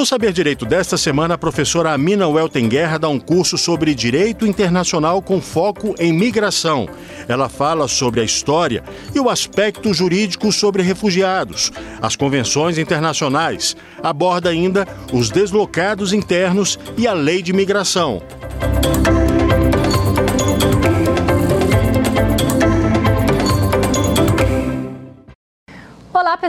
No Saber Direito desta semana, a professora Amina Welten Guerra dá um curso sobre direito internacional com foco em migração. Ela fala sobre a história e o aspecto jurídico sobre refugiados, as convenções internacionais, aborda ainda os deslocados internos e a lei de migração.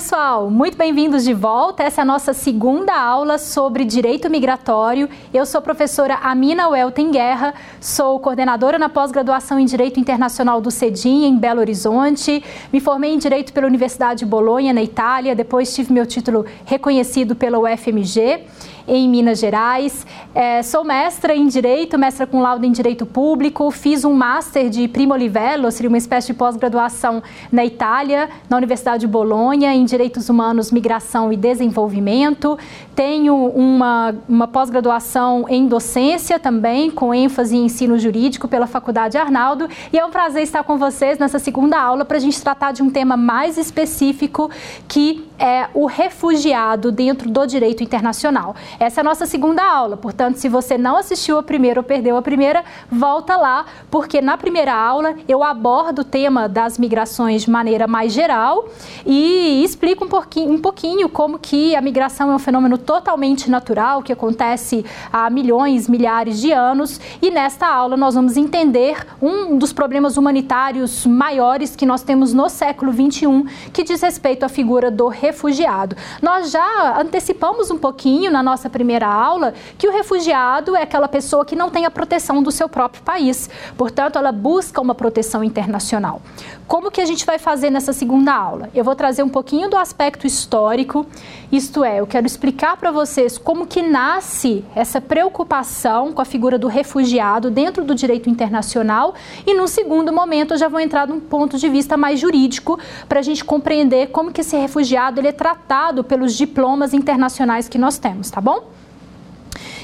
Pessoal! Muito bem-vindos de volta. Essa é a nossa segunda aula sobre direito migratório. Eu sou a professora Amina Welten Guerra, sou coordenadora na pós-graduação em Direito Internacional do CEDIM, em Belo Horizonte. Me formei em Direito pela Universidade de Bolonha, na Itália. Depois tive meu título reconhecido pela UFMG em Minas Gerais. É, sou mestra em Direito, mestra com laudo em Direito Público. Fiz um Master de Primo Livello, seria uma espécie de pós-graduação na Itália, na Universidade de Bolonha, em Direitos Humanos, Migração e Desenvolvimento. Tenho uma, uma pós-graduação em docência também, com ênfase em ensino jurídico pela Faculdade Arnaldo. E é um prazer estar com vocês nessa segunda aula para a gente tratar de um tema mais específico, que é o refugiado dentro do direito internacional. Essa é a nossa segunda aula, portanto, se você não assistiu a primeira ou perdeu a primeira, volta lá, porque na primeira aula eu abordo o tema das migrações de maneira mais geral e explico um pouquinho, um pouquinho como que a migração é um fenômeno totalmente natural, que acontece há milhões, milhares de anos, e nesta aula nós vamos entender um dos problemas humanitários maiores que nós temos no século XXI, que diz respeito à figura do refugiado. Nós já antecipamos um pouquinho na nossa nossa primeira aula que o refugiado é aquela pessoa que não tem a proteção do seu próprio país. Portanto, ela busca uma proteção internacional. Como que a gente vai fazer nessa segunda aula? Eu vou trazer um pouquinho do aspecto histórico, isto é, eu quero explicar para vocês como que nasce essa preocupação com a figura do refugiado dentro do direito internacional e, num segundo momento, eu já vou entrar num ponto de vista mais jurídico para a gente compreender como que esse refugiado ele é tratado pelos diplomas internacionais que nós temos, tá bom? Bom?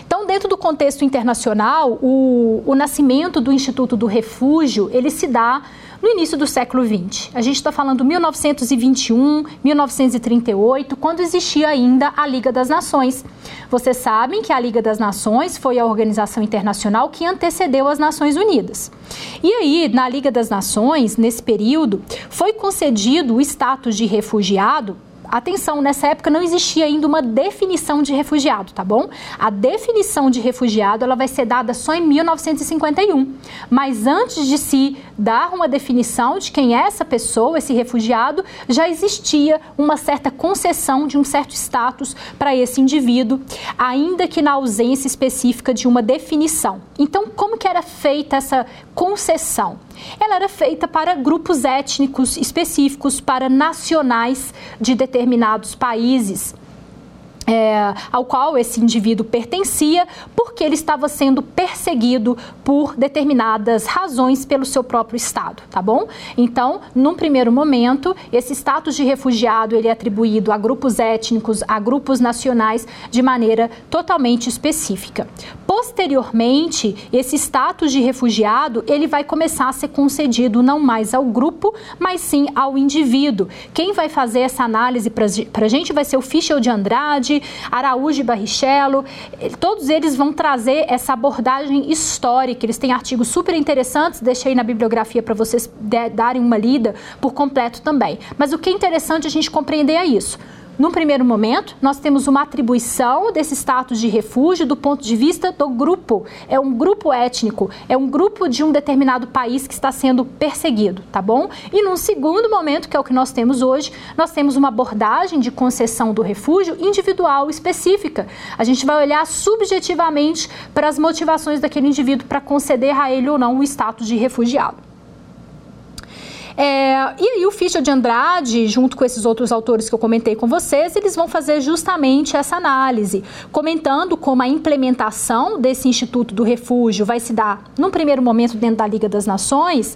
Então, dentro do contexto internacional, o, o nascimento do Instituto do Refúgio, ele se dá no início do século XX. A gente está falando 1921, 1938, quando existia ainda a Liga das Nações. Vocês sabem que a Liga das Nações foi a organização internacional que antecedeu as Nações Unidas. E aí, na Liga das Nações, nesse período, foi concedido o status de refugiado Atenção, nessa época não existia ainda uma definição de refugiado, tá bom? A definição de refugiado ela vai ser dada só em 1951. Mas antes de se dar uma definição de quem é essa pessoa, esse refugiado, já existia uma certa concessão de um certo status para esse indivíduo, ainda que na ausência específica de uma definição. Então, como que era feita essa concessão? Ela era feita para grupos étnicos específicos, para nacionais de determinados países é, ao qual esse indivíduo pertencia, porque ele estava sendo perseguido por determinadas razões pelo seu próprio Estado, tá bom? Então, num primeiro momento, esse status de refugiado ele é atribuído a grupos étnicos, a grupos nacionais, de maneira totalmente específica. Posteriormente, esse status de refugiado ele vai começar a ser concedido não mais ao grupo, mas sim ao indivíduo. Quem vai fazer essa análise para a gente vai ser o Fischel de Andrade, Araújo e Barrichello, eh, todos eles vão trazer essa abordagem histórica. Eles têm artigos super interessantes, deixei na bibliografia para vocês darem uma lida por completo também. Mas o que é interessante a gente compreender é isso. Num primeiro momento, nós temos uma atribuição desse status de refúgio do ponto de vista do grupo. É um grupo étnico, é um grupo de um determinado país que está sendo perseguido, tá bom? E num segundo momento, que é o que nós temos hoje, nós temos uma abordagem de concessão do refúgio individual específica. A gente vai olhar subjetivamente para as motivações daquele indivíduo para conceder a ele ou não o status de refugiado. É, e aí o Fischer de Andrade, junto com esses outros autores que eu comentei com vocês, eles vão fazer justamente essa análise, comentando como a implementação desse Instituto do Refúgio vai se dar, num primeiro momento, dentro da Liga das Nações.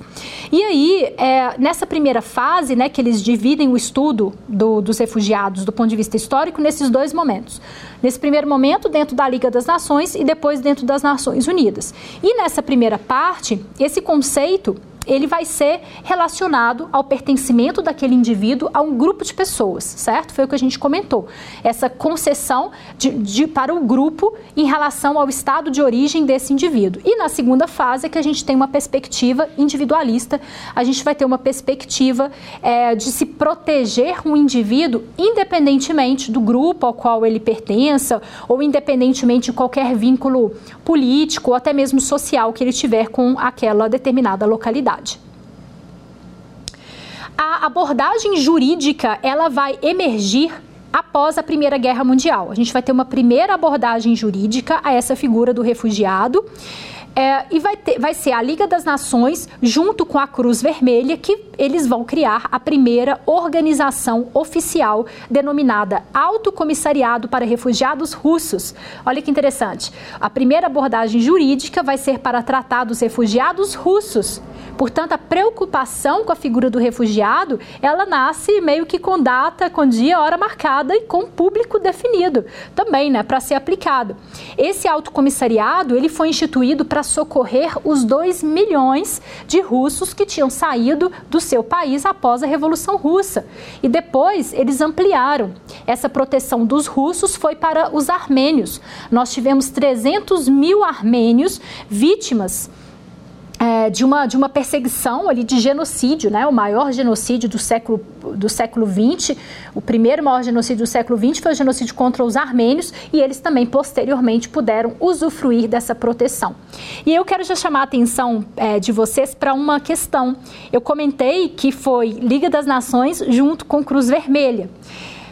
E aí, é, nessa primeira fase, né, que eles dividem o estudo do, dos refugiados do ponto de vista histórico nesses dois momentos. Nesse primeiro momento, dentro da Liga das Nações e depois dentro das Nações Unidas. E nessa primeira parte, esse conceito ele vai ser relacionado ao pertencimento daquele indivíduo a um grupo de pessoas, certo? Foi o que a gente comentou. Essa concessão de, de, para o grupo em relação ao estado de origem desse indivíduo. E na segunda fase é que a gente tem uma perspectiva individualista, a gente vai ter uma perspectiva é, de se proteger um indivíduo independentemente do grupo ao qual ele pertença ou independentemente de qualquer vínculo político ou até mesmo social que ele tiver com aquela determinada localidade. A abordagem jurídica ela vai emergir após a Primeira Guerra Mundial. A gente vai ter uma primeira abordagem jurídica a essa figura do refugiado. É, e vai, ter, vai ser a Liga das Nações, junto com a Cruz Vermelha, que eles vão criar a primeira organização oficial denominada Alto Comissariado para Refugiados Russos. Olha que interessante. A primeira abordagem jurídica vai ser para tratar dos refugiados russos. Portanto, a preocupação com a figura do refugiado, ela nasce meio que com data, com dia, hora marcada e com público definido também, né, para ser aplicado. Esse alto comissariado, ele foi instituído para socorrer os 2 milhões de russos que tinham saído do seu país após a Revolução Russa. E depois eles ampliaram. Essa proteção dos russos foi para os armênios. Nós tivemos 300 mil armênios vítimas é, de, uma, de uma perseguição ali de genocídio, né? o maior genocídio do século, do século XX, o primeiro maior genocídio do século XX foi o genocídio contra os armênios e eles também posteriormente puderam usufruir dessa proteção. E eu quero já chamar a atenção é, de vocês para uma questão. Eu comentei que foi Liga das Nações junto com Cruz Vermelha.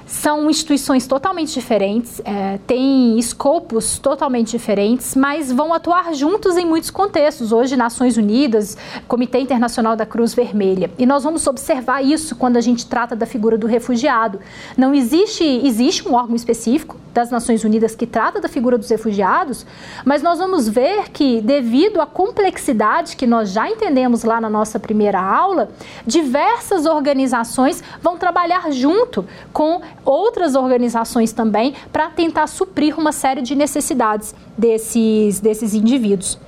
São instituições totalmente diferentes, é, têm escopos totalmente diferentes, mas vão atuar juntos em muitos contextos. Hoje, Nações Unidas, Comitê Internacional da Cruz Vermelha. E nós vamos observar isso quando a gente trata da figura do refugiado. Não existe, existe um órgão específico das Nações Unidas que trata da figura dos refugiados, mas nós vamos ver que, devido à complexidade que nós já entendemos lá na nossa primeira aula, diversas organizações vão trabalhar junto com outras organizações também para tentar suprir uma série de necessidades desses, desses indivíduos.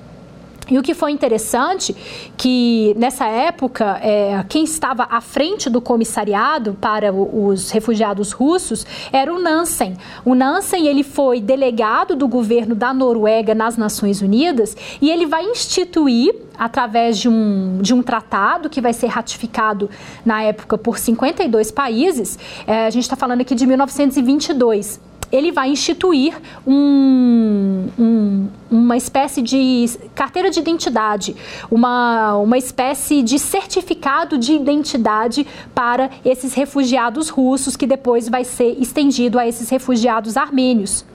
E o que foi interessante, que nessa época, é, quem estava à frente do comissariado para os refugiados russos era o Nansen. O Nansen ele foi delegado do governo da Noruega nas Nações Unidas e ele vai instituir através de um, de um tratado que vai ser ratificado na época por 52 países. É, a gente está falando aqui de 1922 ele vai instituir um, um, uma espécie de carteira de identidade, uma, uma espécie de certificado de identidade para esses refugiados russos, que depois vai ser estendido a esses refugiados armênios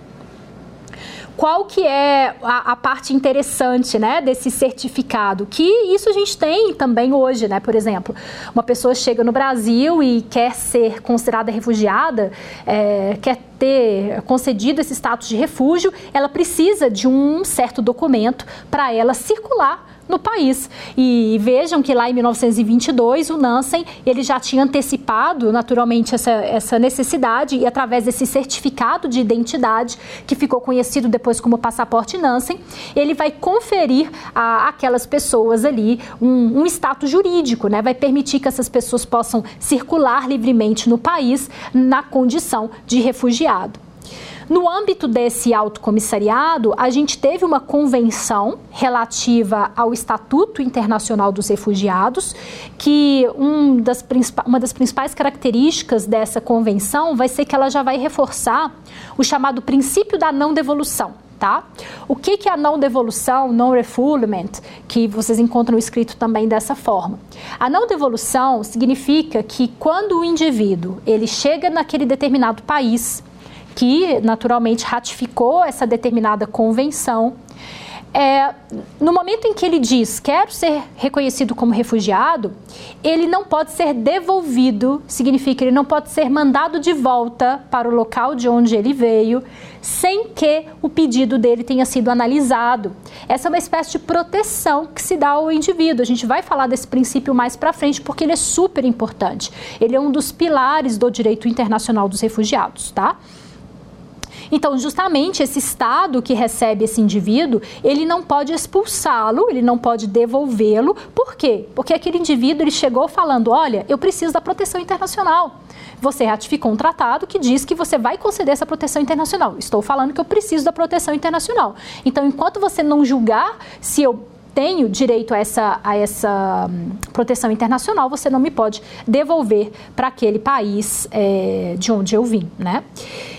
qual que é a, a, parte interessante, né, desse certificado? Que isso a gente tem também hoje, né? Por exemplo, uma pessoa chega no Brasil e quer ser considerada refugiada, é, quer ter concedido esse status de refúgio, ela precisa de um certo documento para ela circular no país. E vejam que lá em 1922 o Nansen ele já tinha antecipado naturalmente essa, essa necessidade e através desse certificado de identidade que ficou conhecido depois como passaporte Nansen, ele vai conferir a aquelas pessoas ali um, um status jurídico, né? Vai permitir que essas pessoas possam circular livremente no país na condição de refugiado. No âmbito desse autocomissariado, a gente teve uma convenção relativa ao Estatuto Internacional dos Refugiados, que um das, uma das principais características dessa convenção vai ser que ela já vai reforçar o chamado princípio da não devolução. Tá? O que, que é a não devolução, non refoulement, que vocês encontram escrito também dessa forma? A não devolução significa que quando o indivíduo ele chega naquele determinado país que naturalmente ratificou essa determinada convenção. É, no momento em que ele diz quero ser reconhecido como refugiado, ele não pode ser devolvido, significa ele não pode ser mandado de volta para o local de onde ele veio, sem que o pedido dele tenha sido analisado. Essa é uma espécie de proteção que se dá ao indivíduo. A gente vai falar desse princípio mais para frente porque ele é super importante. Ele é um dos pilares do direito internacional dos refugiados, tá? Então, justamente esse Estado que recebe esse indivíduo, ele não pode expulsá-lo, ele não pode devolvê-lo. Por quê? Porque aquele indivíduo ele chegou falando: olha, eu preciso da proteção internacional. Você ratificou um tratado que diz que você vai conceder essa proteção internacional. Estou falando que eu preciso da proteção internacional. Então, enquanto você não julgar se eu tenho direito a essa, a essa hum, proteção internacional, você não me pode devolver para aquele país é, de onde eu vim, né?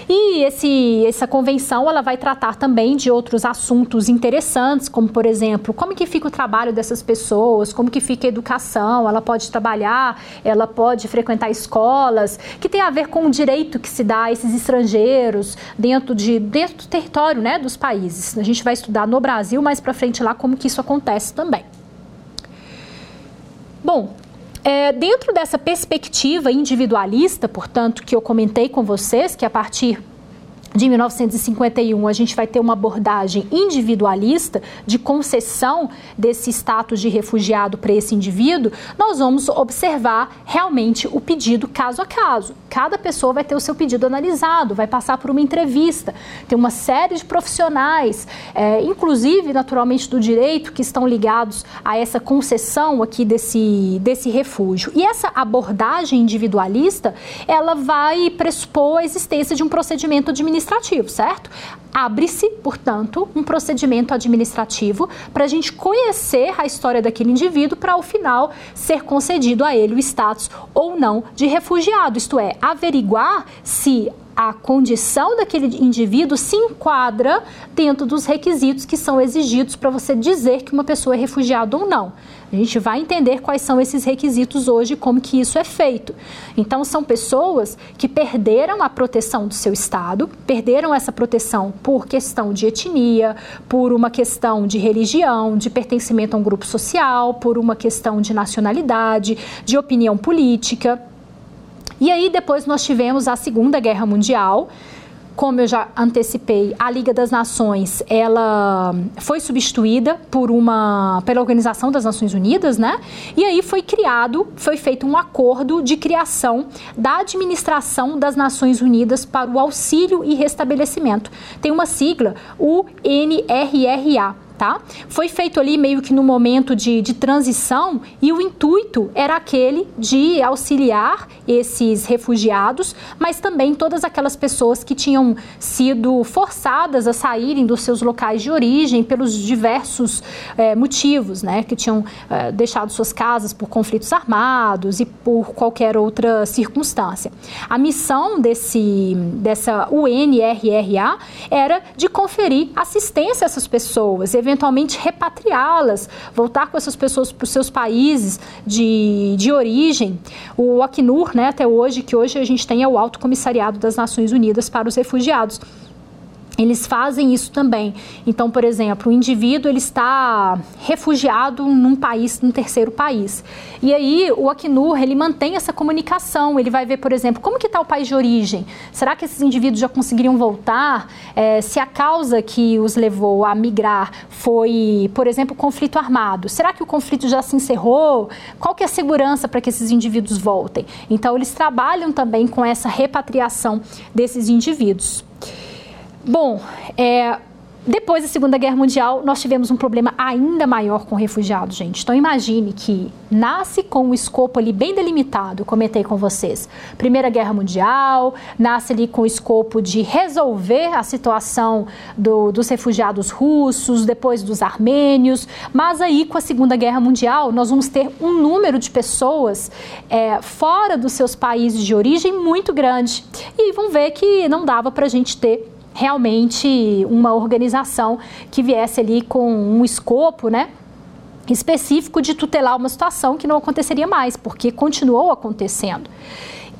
E esse, essa convenção ela vai tratar também de outros assuntos interessantes, como por exemplo, como que fica o trabalho dessas pessoas, como que fica a educação, ela pode trabalhar, ela pode frequentar escolas, que tem a ver com o direito que se dá a esses estrangeiros dentro, de, dentro do território né, dos países. A gente vai estudar no Brasil mais para frente lá como que isso acontece também. Bom, é, dentro dessa perspectiva individualista, portanto, que eu comentei com vocês, que a partir de 1951, a gente vai ter uma abordagem individualista de concessão desse status de refugiado para esse indivíduo, nós vamos observar realmente o pedido caso a caso. Cada pessoa vai ter o seu pedido analisado, vai passar por uma entrevista, tem uma série de profissionais, é, inclusive, naturalmente, do direito, que estão ligados a essa concessão aqui desse, desse refúgio. E essa abordagem individualista, ela vai pressupor a existência de um procedimento administrativo administrativo, certo? Abre-se, portanto, um procedimento administrativo para a gente conhecer a história daquele indivíduo para, ao final, ser concedido a ele o status ou não de refugiado, isto é, averiguar se a condição daquele indivíduo se enquadra dentro dos requisitos que são exigidos para você dizer que uma pessoa é refugiada ou não. A gente vai entender quais são esses requisitos hoje como que isso é feito. Então são pessoas que perderam a proteção do seu estado, perderam essa proteção por questão de etnia, por uma questão de religião, de pertencimento a um grupo social, por uma questão de nacionalidade, de opinião política. E aí depois nós tivemos a Segunda Guerra Mundial. Como eu já antecipei, a Liga das Nações, ela foi substituída por uma pela Organização das Nações Unidas, né? E aí foi criado, foi feito um acordo de criação da Administração das Nações Unidas para o Auxílio e Restabelecimento. Tem uma sigla, o NRRA tá? Foi feito ali meio que no momento de, de transição e o intuito era aquele de auxiliar esses refugiados, mas também todas aquelas pessoas que tinham sido forçadas a saírem dos seus locais de origem pelos diversos é, motivos, né? Que tinham é, deixado suas casas por conflitos armados e por qualquer outra circunstância. A missão desse, dessa UNRRA era de conferir assistência a essas pessoas, eventualmente repatriá-las, voltar com essas pessoas para os seus países de, de origem. O Acnur, né, até hoje, que hoje a gente tem é o Alto Comissariado das Nações Unidas para os Refugiados eles fazem isso também. Então, por exemplo, o indivíduo ele está refugiado num país, num terceiro país. E aí o Acnur ele mantém essa comunicação. Ele vai ver, por exemplo, como que está o país de origem. Será que esses indivíduos já conseguiriam voltar? É, se a causa que os levou a migrar foi, por exemplo, conflito armado. Será que o conflito já se encerrou? Qual que é a segurança para que esses indivíduos voltem? Então, eles trabalham também com essa repatriação desses indivíduos. Bom, é, depois da Segunda Guerra Mundial, nós tivemos um problema ainda maior com refugiados, gente. Então, imagine que nasce com um escopo ali bem delimitado, comentei com vocês. Primeira Guerra Mundial, nasce ali com o escopo de resolver a situação do, dos refugiados russos, depois dos armênios. Mas aí, com a Segunda Guerra Mundial, nós vamos ter um número de pessoas é, fora dos seus países de origem muito grande. E vão ver que não dava para a gente ter realmente uma organização que viesse ali com um escopo, né? específico de tutelar uma situação que não aconteceria mais, porque continuou acontecendo.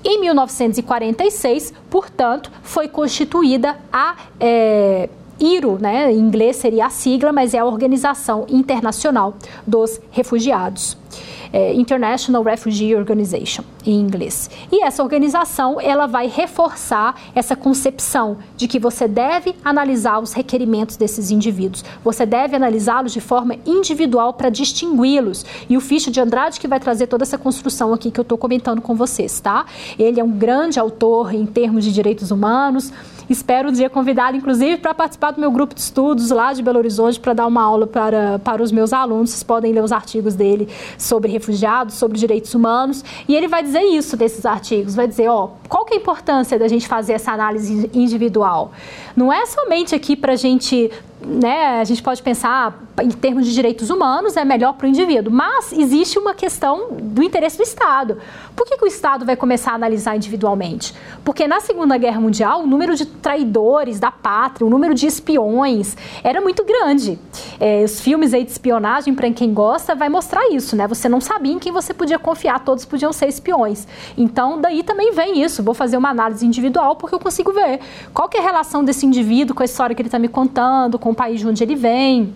Em 1946, portanto, foi constituída a é, IRO, né, em inglês seria a sigla, mas é a Organização Internacional dos Refugiados é, International Refugee Organization, em inglês. E essa organização, ela vai reforçar essa concepção de que você deve analisar os requerimentos desses indivíduos. Você deve analisá-los de forma individual para distingui-los. E o Ficha de Andrade que vai trazer toda essa construção aqui que eu estou comentando com vocês, tá? Ele é um grande autor em termos de direitos humanos, Espero um dia convidá-lo, inclusive, para participar do meu grupo de estudos lá de Belo Horizonte para dar uma aula para, para os meus alunos. Vocês podem ler os artigos dele sobre refugiados, sobre direitos humanos. E ele vai dizer isso desses artigos. Vai dizer, ó, qual que é a importância da gente fazer essa análise individual? Não é somente aqui para a gente né, a gente pode pensar em termos de direitos humanos, é melhor para o indivíduo, mas existe uma questão do interesse do Estado. Por que, que, o Estado vai começar a analisar individualmente? Porque na Segunda Guerra Mundial, o número de traidores da pátria, o número de espiões era muito grande. É, os filmes aí de espionagem, para quem gosta, vai mostrar isso, né? Você não sabia em quem você podia confiar, todos podiam ser espiões. Então, daí também vem isso. Vou fazer uma análise individual porque eu consigo ver qual é a relação desse indivíduo com a história que ele está me contando, com o país de onde ele vem.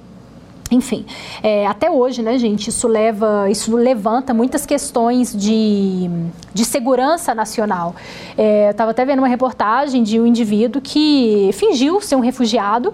Enfim, é, até hoje, né, gente, isso leva, isso levanta muitas questões de, de segurança nacional. É, eu estava até vendo uma reportagem de um indivíduo que fingiu ser um refugiado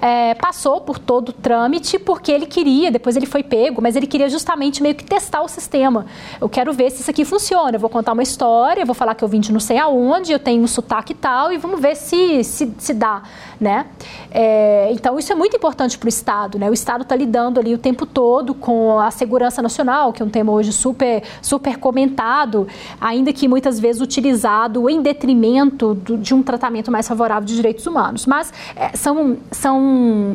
é, passou por todo o trâmite porque ele queria, depois ele foi pego, mas ele queria justamente meio que testar o sistema. Eu quero ver se isso aqui funciona. Eu vou contar uma história, vou falar que eu vim de não sei aonde, eu tenho um sotaque tal, e vamos ver se se, se dá, né? É, então isso é muito importante para o Estado, né? O Estado está lidando ali o tempo todo com a segurança nacional, que é um tema hoje super super comentado, ainda que muitas vezes utilizado em detrimento do, de um tratamento mais favorável de direitos humanos. Mas é, são são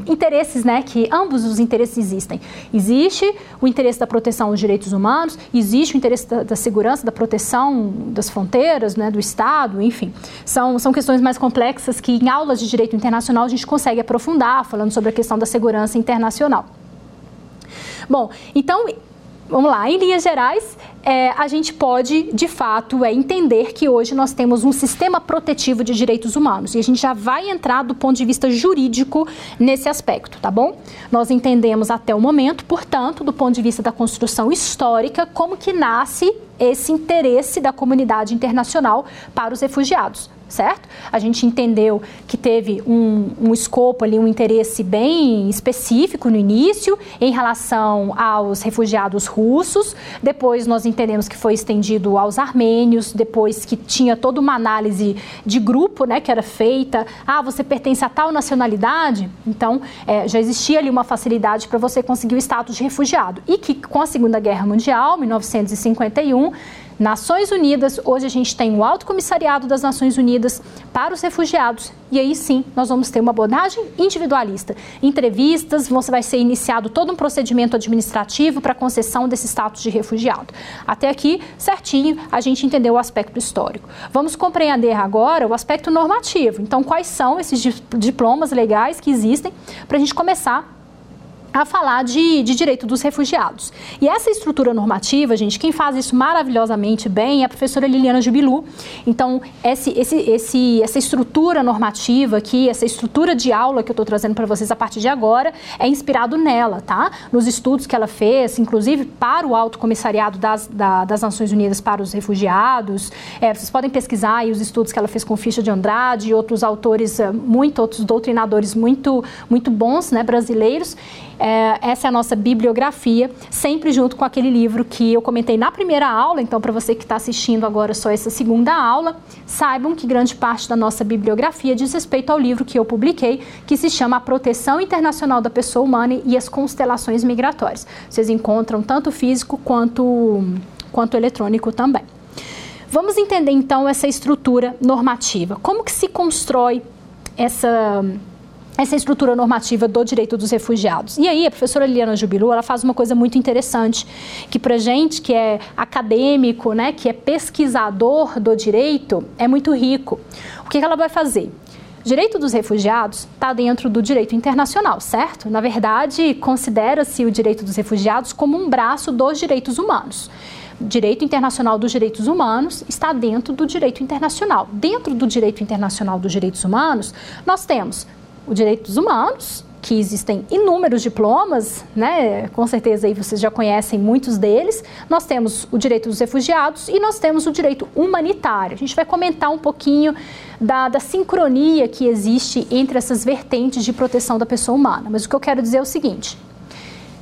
interesses, né, que ambos os interesses existem. Existe o interesse da proteção dos direitos humanos, existe o interesse da, da segurança, da proteção das fronteiras, né, do Estado, enfim. São, são questões mais complexas que em aulas de direito internacional a gente consegue aprofundar, falando sobre a questão da segurança internacional. Bom, então vamos lá, em linhas gerais, é, a gente pode, de fato, é, entender que hoje nós temos um sistema protetivo de direitos humanos. E a gente já vai entrar do ponto de vista jurídico nesse aspecto, tá bom? Nós entendemos até o momento, portanto, do ponto de vista da construção histórica, como que nasce esse interesse da comunidade internacional para os refugiados certo? A gente entendeu que teve um, um escopo ali, um interesse bem específico no início em relação aos refugiados russos. Depois nós entendemos que foi estendido aos armênios, depois que tinha toda uma análise de grupo, né, que era feita. Ah, você pertence a tal nacionalidade? Então, é, já existia ali uma facilidade para você conseguir o status de refugiado. E que com a Segunda Guerra Mundial, 1951, Nações Unidas, hoje a gente tem o Alto Comissariado das Nações Unidas para os refugiados. E aí sim, nós vamos ter uma abordagem individualista. Entrevistas, você vai ser iniciado todo um procedimento administrativo para concessão desse status de refugiado. Até aqui, certinho, a gente entendeu o aspecto histórico. Vamos compreender agora o aspecto normativo. Então, quais são esses diplomas legais que existem para a gente começar a falar de, de, direito dos refugiados. E essa estrutura normativa, gente, quem faz isso maravilhosamente bem é a professora Liliana Jubilu. Então, esse, esse, esse, essa estrutura normativa aqui, essa estrutura de aula que eu estou trazendo para vocês a partir de agora, é inspirado nela, tá? Nos estudos que ela fez, inclusive para o Alto Comissariado das, da, das Nações Unidas para os Refugiados. É, vocês podem pesquisar aí os estudos que ela fez com Ficha de Andrade e outros autores, eh, muito, outros doutrinadores muito, muito bons, né, brasileiros. É, essa é a nossa bibliografia, sempre junto com aquele livro que eu comentei na primeira aula. Então, para você que está assistindo agora só essa segunda aula, saibam que grande parte da nossa bibliografia diz respeito ao livro que eu publiquei, que se chama A Proteção Internacional da Pessoa Humana e as Constelações Migratórias. Vocês encontram tanto físico quanto, quanto eletrônico também. Vamos entender então essa estrutura normativa. Como que se constrói essa essa estrutura normativa do direito dos refugiados. E aí, a professora Liliana Jubilu, ela faz uma coisa muito interessante, que para gente que é acadêmico, né, que é pesquisador do direito, é muito rico. O que ela vai fazer? direito dos refugiados está dentro do direito internacional, certo? Na verdade, considera-se o direito dos refugiados como um braço dos direitos humanos. Direito internacional dos direitos humanos está dentro do direito internacional. Dentro do direito internacional dos direitos humanos, nós temos os direitos humanos, que existem inúmeros diplomas, né? Com certeza aí vocês já conhecem muitos deles. Nós temos o direito dos refugiados e nós temos o direito humanitário. A gente vai comentar um pouquinho da, da sincronia que existe entre essas vertentes de proteção da pessoa humana. Mas o que eu quero dizer é o seguinte: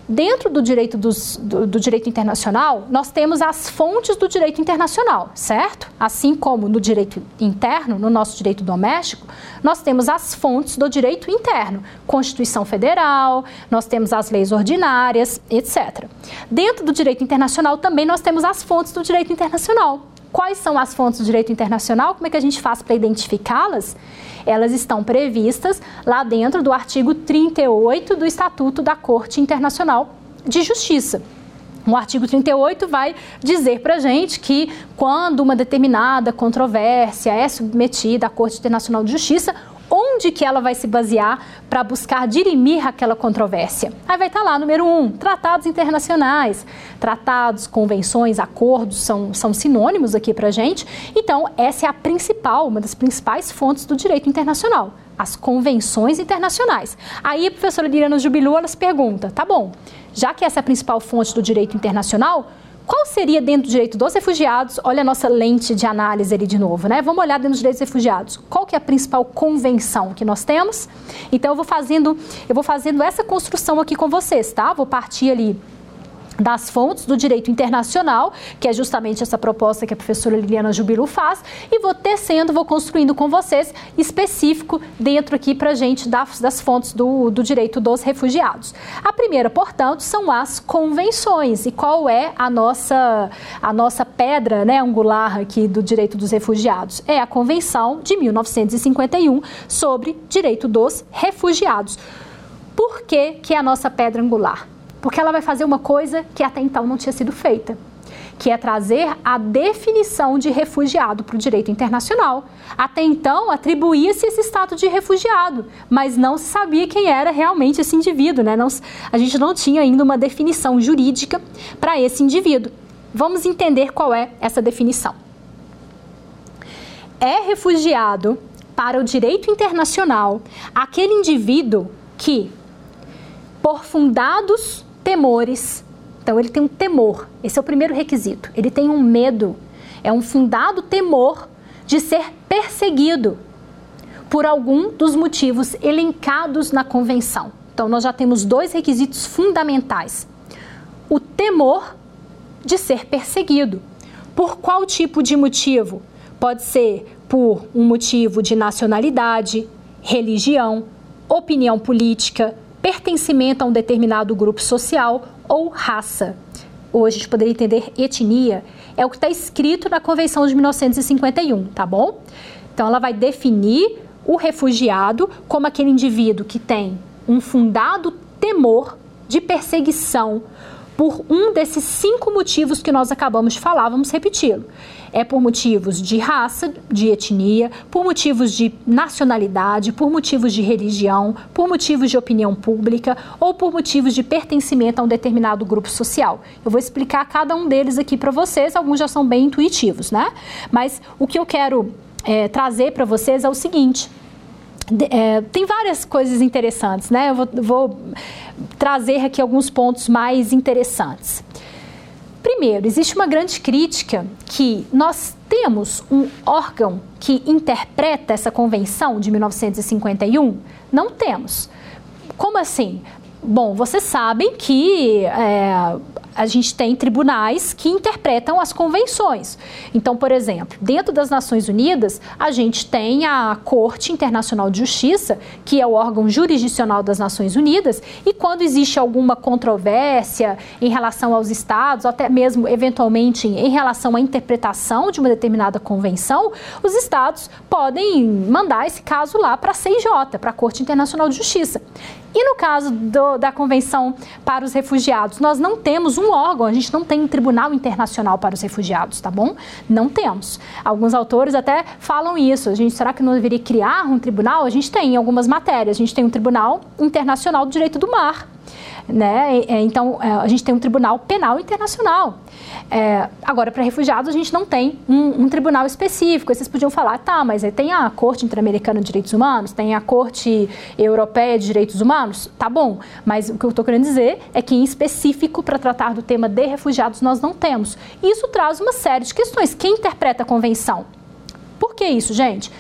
Dentro do direito, dos, do, do, direito internacional, nós temos as fontes do direito internacional, certo? Assim como no direito interno, no nosso direito doméstico, nós temos as fontes do direito interno, Constituição Federal, nós temos as leis ordinárias, etc. Dentro do direito internacional também nós temos as fontes do direito internacional. Quais são as fontes do direito internacional? Como é que a gente faz para identificá-las? Elas estão previstas lá dentro do artigo 38 do Estatuto da Corte Internacional de Justiça. O artigo 38 vai dizer para a gente que quando uma determinada controvérsia é submetida à Corte Internacional de Justiça, onde que ela vai se basear para buscar dirimir aquela controvérsia. Aí vai estar tá lá, número um, tratados internacionais. Tratados, convenções, acordos são, são sinônimos aqui para gente. Então, essa é a principal, uma das principais fontes do direito internacional, as convenções internacionais. Aí a professora Liliana Jubilu, se pergunta, tá bom, já que essa é a principal fonte do direito internacional, qual seria dentro do direito dos refugiados? Olha a nossa lente de análise ali de novo, né? Vamos olhar dentro dos direitos dos refugiados. Qual que é a principal convenção que nós temos? Então eu vou fazendo, eu vou fazendo essa construção aqui com vocês, tá? Vou partir ali das fontes do direito internacional, que é justamente essa proposta que a professora Liliana Jubilu faz, e vou tecendo, vou construindo com vocês específico dentro aqui para gente das, das fontes do, do direito dos refugiados. A primeira, portanto, são as convenções. E qual é a nossa, a nossa pedra né, angular aqui do direito dos refugiados? É a Convenção de 1951 sobre direito dos refugiados. Por que, que é a nossa pedra angular? Porque ela vai fazer uma coisa que até então não tinha sido feita, que é trazer a definição de refugiado para o direito internacional. Até então, atribuía-se esse status de refugiado, mas não se sabia quem era realmente esse indivíduo, né? Não, a gente não tinha ainda uma definição jurídica para esse indivíduo. Vamos entender qual é essa definição. É refugiado para o direito internacional aquele indivíduo que, por fundados temores. Então, ele tem um temor. Esse é o primeiro requisito. Ele tem um medo. É um fundado temor de ser perseguido por algum dos motivos elencados na convenção. Então, nós já temos dois requisitos fundamentais: o temor de ser perseguido. Por qual tipo de motivo? Pode ser por um motivo de nacionalidade, religião, opinião política, pertencimento a um determinado grupo social ou raça. Hoje a gente poderia entender etnia, é o que está escrito na Convenção de 1951, tá bom? Então ela vai definir o refugiado como aquele indivíduo que tem um fundado temor de perseguição por um desses cinco motivos que nós acabamos de falar, vamos repeti-lo. É por motivos de raça, de etnia, por motivos de nacionalidade, por motivos de religião, por motivos de opinião pública ou por motivos de pertencimento a um determinado grupo social. Eu vou explicar cada um deles aqui para vocês, alguns já são bem intuitivos, né? Mas o que eu quero é, trazer para vocês é o seguinte. É, tem várias coisas interessantes, né? Eu vou, vou trazer aqui alguns pontos mais interessantes. Primeiro, existe uma grande crítica que nós temos um órgão que interpreta essa convenção de 1951? Não temos. Como assim? Bom, vocês sabem que é, a gente tem tribunais que interpretam as convenções. Então, por exemplo, dentro das Nações Unidas, a gente tem a Corte Internacional de Justiça, que é o órgão jurisdicional das Nações Unidas, e quando existe alguma controvérsia em relação aos estados, ou até mesmo eventualmente em relação à interpretação de uma determinada convenção, os estados podem mandar esse caso lá para a CIJ, para a Corte Internacional de Justiça. E no caso do, da Convenção para os Refugiados, nós não temos um órgão, a gente não tem um tribunal internacional para os refugiados, tá bom? Não temos. Alguns autores até falam isso. A gente, será que não deveria criar um tribunal? A gente tem em algumas matérias. A gente tem um Tribunal Internacional do Direito do Mar. Né? Então, é, a gente tem um tribunal penal internacional. É, agora, para refugiados, a gente não tem um, um, tribunal específico. Vocês podiam falar, tá, mas tem a Corte Interamericana de Direitos Humanos, tem a Corte Europeia de Direitos Humanos, tá bom. Mas o que eu estou querendo dizer é que, em específico, para tratar do tema de refugiados, nós não temos. Isso traz uma série de questões. Quem interpreta a convenção? Por que isso, gente?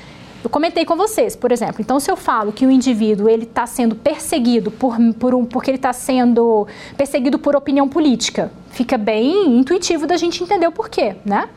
Eu comentei com vocês, por exemplo. Então, se eu falo que o indivíduo ele está sendo perseguido por, por um, porque ele está sendo perseguido por opinião política, fica bem intuitivo da gente entender o porquê, né?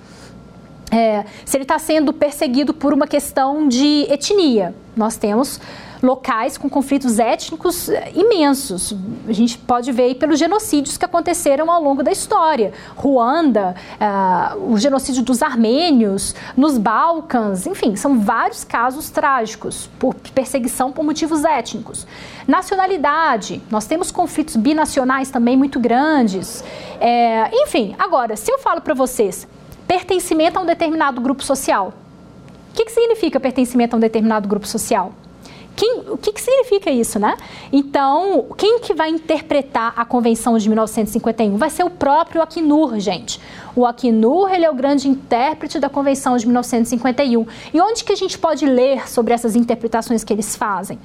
É, se ele está sendo perseguido por uma questão de etnia, nós temos locais com conflitos étnicos eh, imensos. A gente pode ver aí pelos genocídios que aconteceram ao longo da história. Ruanda, uh, o genocídio dos armênios, nos Balcãs, enfim, são vários casos trágicos por perseguição por motivos étnicos. Nacionalidade, nós temos conflitos binacionais também muito grandes. É, enfim, agora, se eu falo para vocês pertencimento a um determinado grupo social, o que, que significa pertencimento a um determinado grupo social? Quem, o que, que, significa isso, né? Então, quem que vai interpretar a Convenção de 1951? Vai ser o próprio Acnur, gente. O Acnur, ele é o grande intérprete da Convenção de 1951. E onde que a gente pode ler sobre essas interpretações que eles fazem?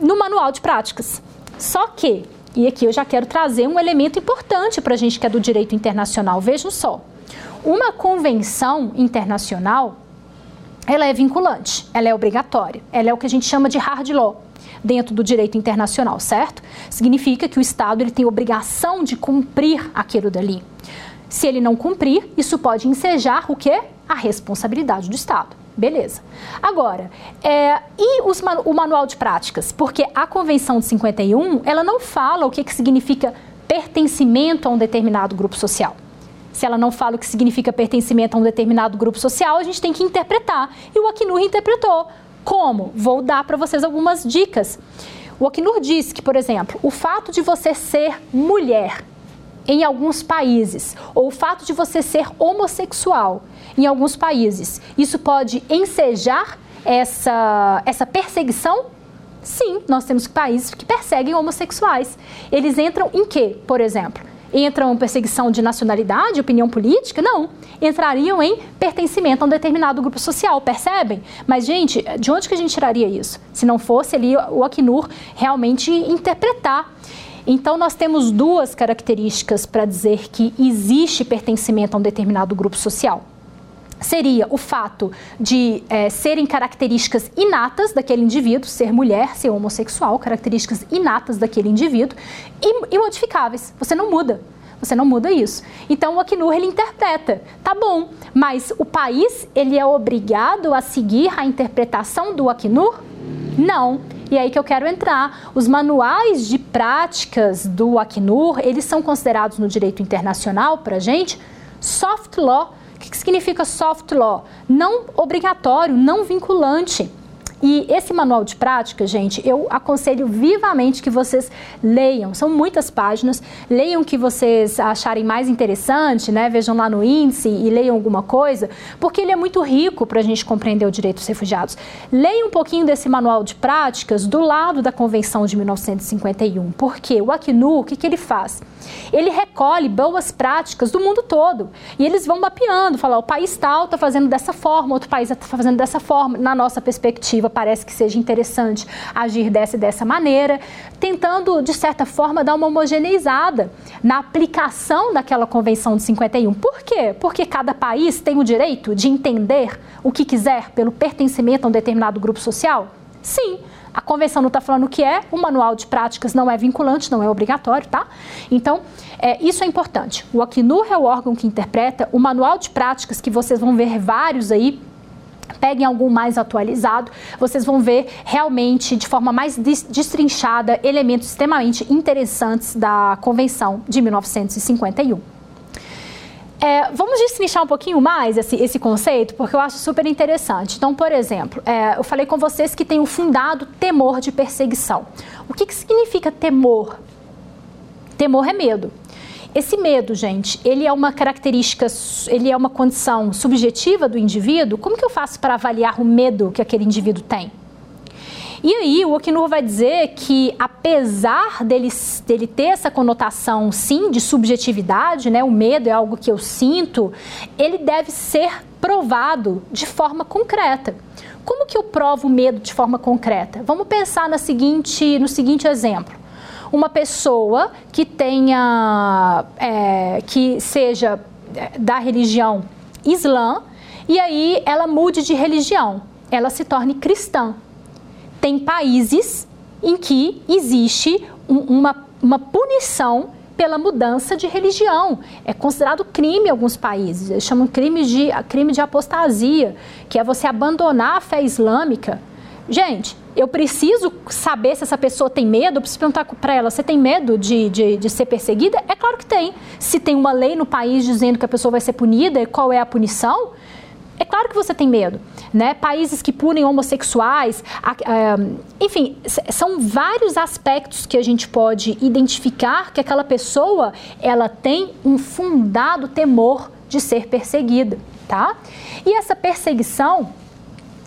No Manual de Práticas. Só que, e aqui eu já quero trazer um elemento importante para a gente que é do direito internacional. Vejam só. Uma convenção internacional, ela é vinculante, ela é obrigatória, ela é o que a gente chama de hard law dentro do direito internacional, certo? Significa que o Estado ele tem obrigação de cumprir aquilo dali. Se ele não cumprir, isso pode ensejar o quê? A responsabilidade do Estado. Beleza. Agora, é, e os, o manual de práticas? Porque a Convenção de 51, ela não fala o que, que significa pertencimento a um determinado grupo social se ela não fala o que significa pertencimento a um determinado grupo social, a gente tem que interpretar. E o Acnur interpretou. Como? Vou dar para vocês algumas dicas. O Acnur diz que, por exemplo, o fato de você ser mulher em alguns países, ou o fato de você ser homossexual em alguns países, isso pode ensejar essa, essa perseguição? Sim, nós temos países que perseguem homossexuais. Eles entram em quê, por exemplo? Entram perseguição de nacionalidade, opinião política? Não. Entrariam em pertencimento a um determinado grupo social, percebem? Mas, gente, de onde que a gente tiraria isso? Se não fosse ali o Acnur realmente interpretar. Então, nós temos duas características para dizer que existe pertencimento a um determinado grupo social seria o fato de é, serem características inatas daquele indivíduo, ser mulher, ser homossexual, características inatas daquele indivíduo e imodificáveis. Você não muda. Você não muda isso. Então o Acnur ele interpreta, tá bom, mas o país ele é obrigado a seguir a interpretação do Acnur? Não. E é aí que eu quero entrar. Os manuais de práticas do Acnur, eles são considerados no direito internacional para gente soft law o que significa soft law? Não obrigatório, não vinculante. E esse manual de prática, gente, eu aconselho vivamente que vocês leiam. São muitas páginas. Leiam o que vocês acharem mais interessante, né? Vejam lá no índice e leiam alguma coisa, porque ele é muito rico para a gente compreender o direito dos refugiados. Leiam um pouquinho desse manual de práticas do lado da Convenção de 1951. Porque o Acnu, o que, que ele faz? Ele recolhe boas práticas do mundo todo. E eles vão mapeando, falar, o país tal está fazendo dessa forma, outro país está fazendo dessa forma. Na nossa perspectiva, parece que seja interessante agir dessa e dessa maneira, tentando, de certa forma, dar uma homogeneizada na aplicação daquela Convenção de 51. Por quê? Porque cada país tem o direito de entender o que quiser pelo pertencimento a um determinado grupo social? Sim. A convenção não está falando o que é, o manual de práticas não é vinculante, não é obrigatório, tá? Então, é, isso é importante. O Acnur é o órgão que interpreta, o manual de práticas, que vocês vão ver vários aí, peguem algum mais atualizado, vocês vão ver realmente de forma mais destrinchada elementos extremamente interessantes da Convenção de 1951. É, vamos destrinchar um pouquinho mais esse, esse, conceito, porque eu acho super interessante. Então, por exemplo, é, eu falei com vocês que tem o fundado temor de perseguição. O que, que significa temor? Temor é medo. Esse medo, gente, ele é uma característica, ele é uma condição subjetiva do indivíduo. Como que eu faço para avaliar o medo que aquele indivíduo tem? E aí, o Oknur vai dizer que, apesar dele, dele ter essa conotação, sim, de subjetividade, né, o medo é algo que eu sinto, ele deve ser provado de forma concreta. Como que eu provo o medo de forma concreta? Vamos pensar na seguinte, no seguinte exemplo. Uma pessoa que tenha, é, que seja é, da religião islã, e aí ela mude de religião ela se torne cristã. Tem países em que existe um, uma, uma punição pela mudança de religião. É considerado crime em alguns países. Eles chamam crime de, crime de apostasia, que é você abandonar a fé islâmica. Gente, eu preciso saber se essa pessoa tem medo, eu preciso perguntar para ela, você tem medo de, de, de, ser perseguida? É claro que tem. Se tem uma lei no país dizendo que a pessoa vai ser punida, e qual é a punição? É claro que você tem medo, né? Países que punem homossexuais, enfim, são vários aspectos que a gente pode identificar que aquela pessoa ela tem um fundado temor de ser perseguida, tá? E essa perseguição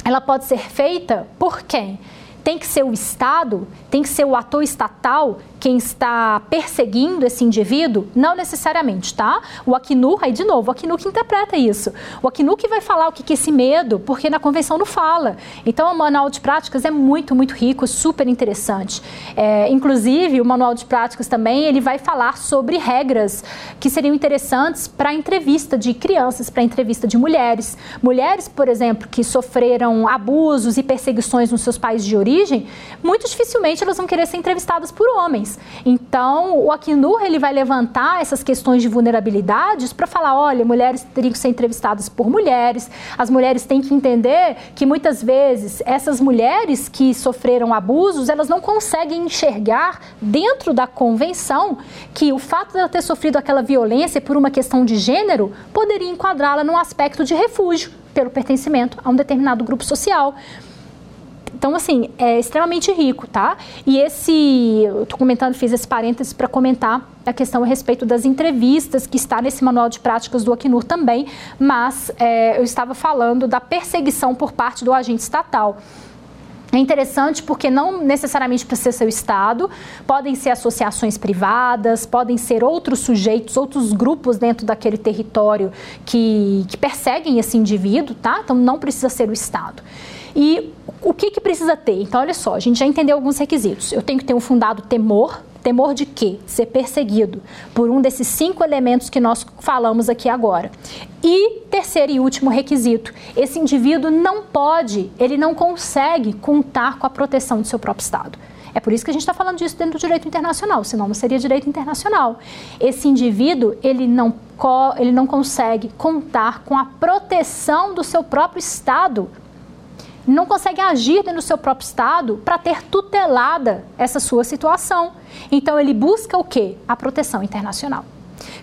ela pode ser feita por quem? Tem que ser o Estado, tem que ser o ator estatal quem está perseguindo esse indivíduo? Não necessariamente, tá? O Acnu, aí de novo, o Acnu que interpreta isso. O Acnu que vai falar o que é esse medo, porque na convenção não fala. Então, o manual de práticas é muito, muito rico, super interessante. É, inclusive, o manual de práticas também, ele vai falar sobre regras que seriam interessantes para entrevista de crianças, para entrevista de mulheres. Mulheres, por exemplo, que sofreram abusos e perseguições nos seus países de origem, muito dificilmente elas vão querer ser entrevistadas por homens homens. Então, o Acnur ele vai levantar essas questões de vulnerabilidades para falar, olha, mulheres teriam que ser entrevistadas por mulheres. As mulheres têm que entender que muitas vezes essas mulheres que sofreram abusos, elas não conseguem enxergar dentro da convenção que o fato de ela ter sofrido aquela violência por uma questão de gênero poderia enquadrá-la num aspecto de refúgio pelo pertencimento a um determinado grupo social. Então, assim, é extremamente rico, tá? E esse, eu tô comentando, fiz esse parênteses para comentar a questão a respeito das entrevistas que está nesse manual de práticas do Acnur também, mas é, eu estava falando da perseguição por parte do agente estatal. É interessante porque não necessariamente precisa ser o Estado, podem ser associações privadas, podem ser outros sujeitos, outros grupos dentro daquele território que, que perseguem esse indivíduo, tá? Então não precisa ser o Estado. E o que, que precisa ter? Então, olha só, a gente já entendeu alguns requisitos. Eu tenho que ter um fundado temor. Temor de quê? Ser perseguido por um desses cinco elementos que nós falamos aqui agora. E terceiro e último requisito: esse indivíduo não pode, ele não consegue contar com a proteção do seu próprio Estado. É por isso que a gente está falando disso dentro do direito internacional, senão não seria direito internacional. Esse indivíduo, ele não, ele não consegue contar com a proteção do seu próprio Estado não consegue agir dentro do seu próprio estado para ter tutelada essa sua situação. Então ele busca o quê? A proteção internacional.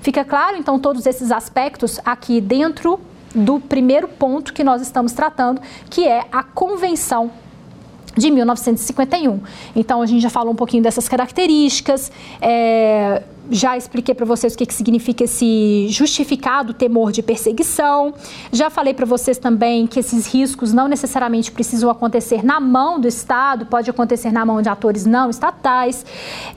Fica claro então todos esses aspectos aqui dentro do primeiro ponto que nós estamos tratando, que é a Convenção de 1951. Então a gente já falou um pouquinho dessas características. É, já expliquei para vocês o que, que significa esse justificado temor de perseguição. Já falei para vocês também que esses riscos não necessariamente precisam acontecer na mão do Estado, pode acontecer na mão de atores não estatais.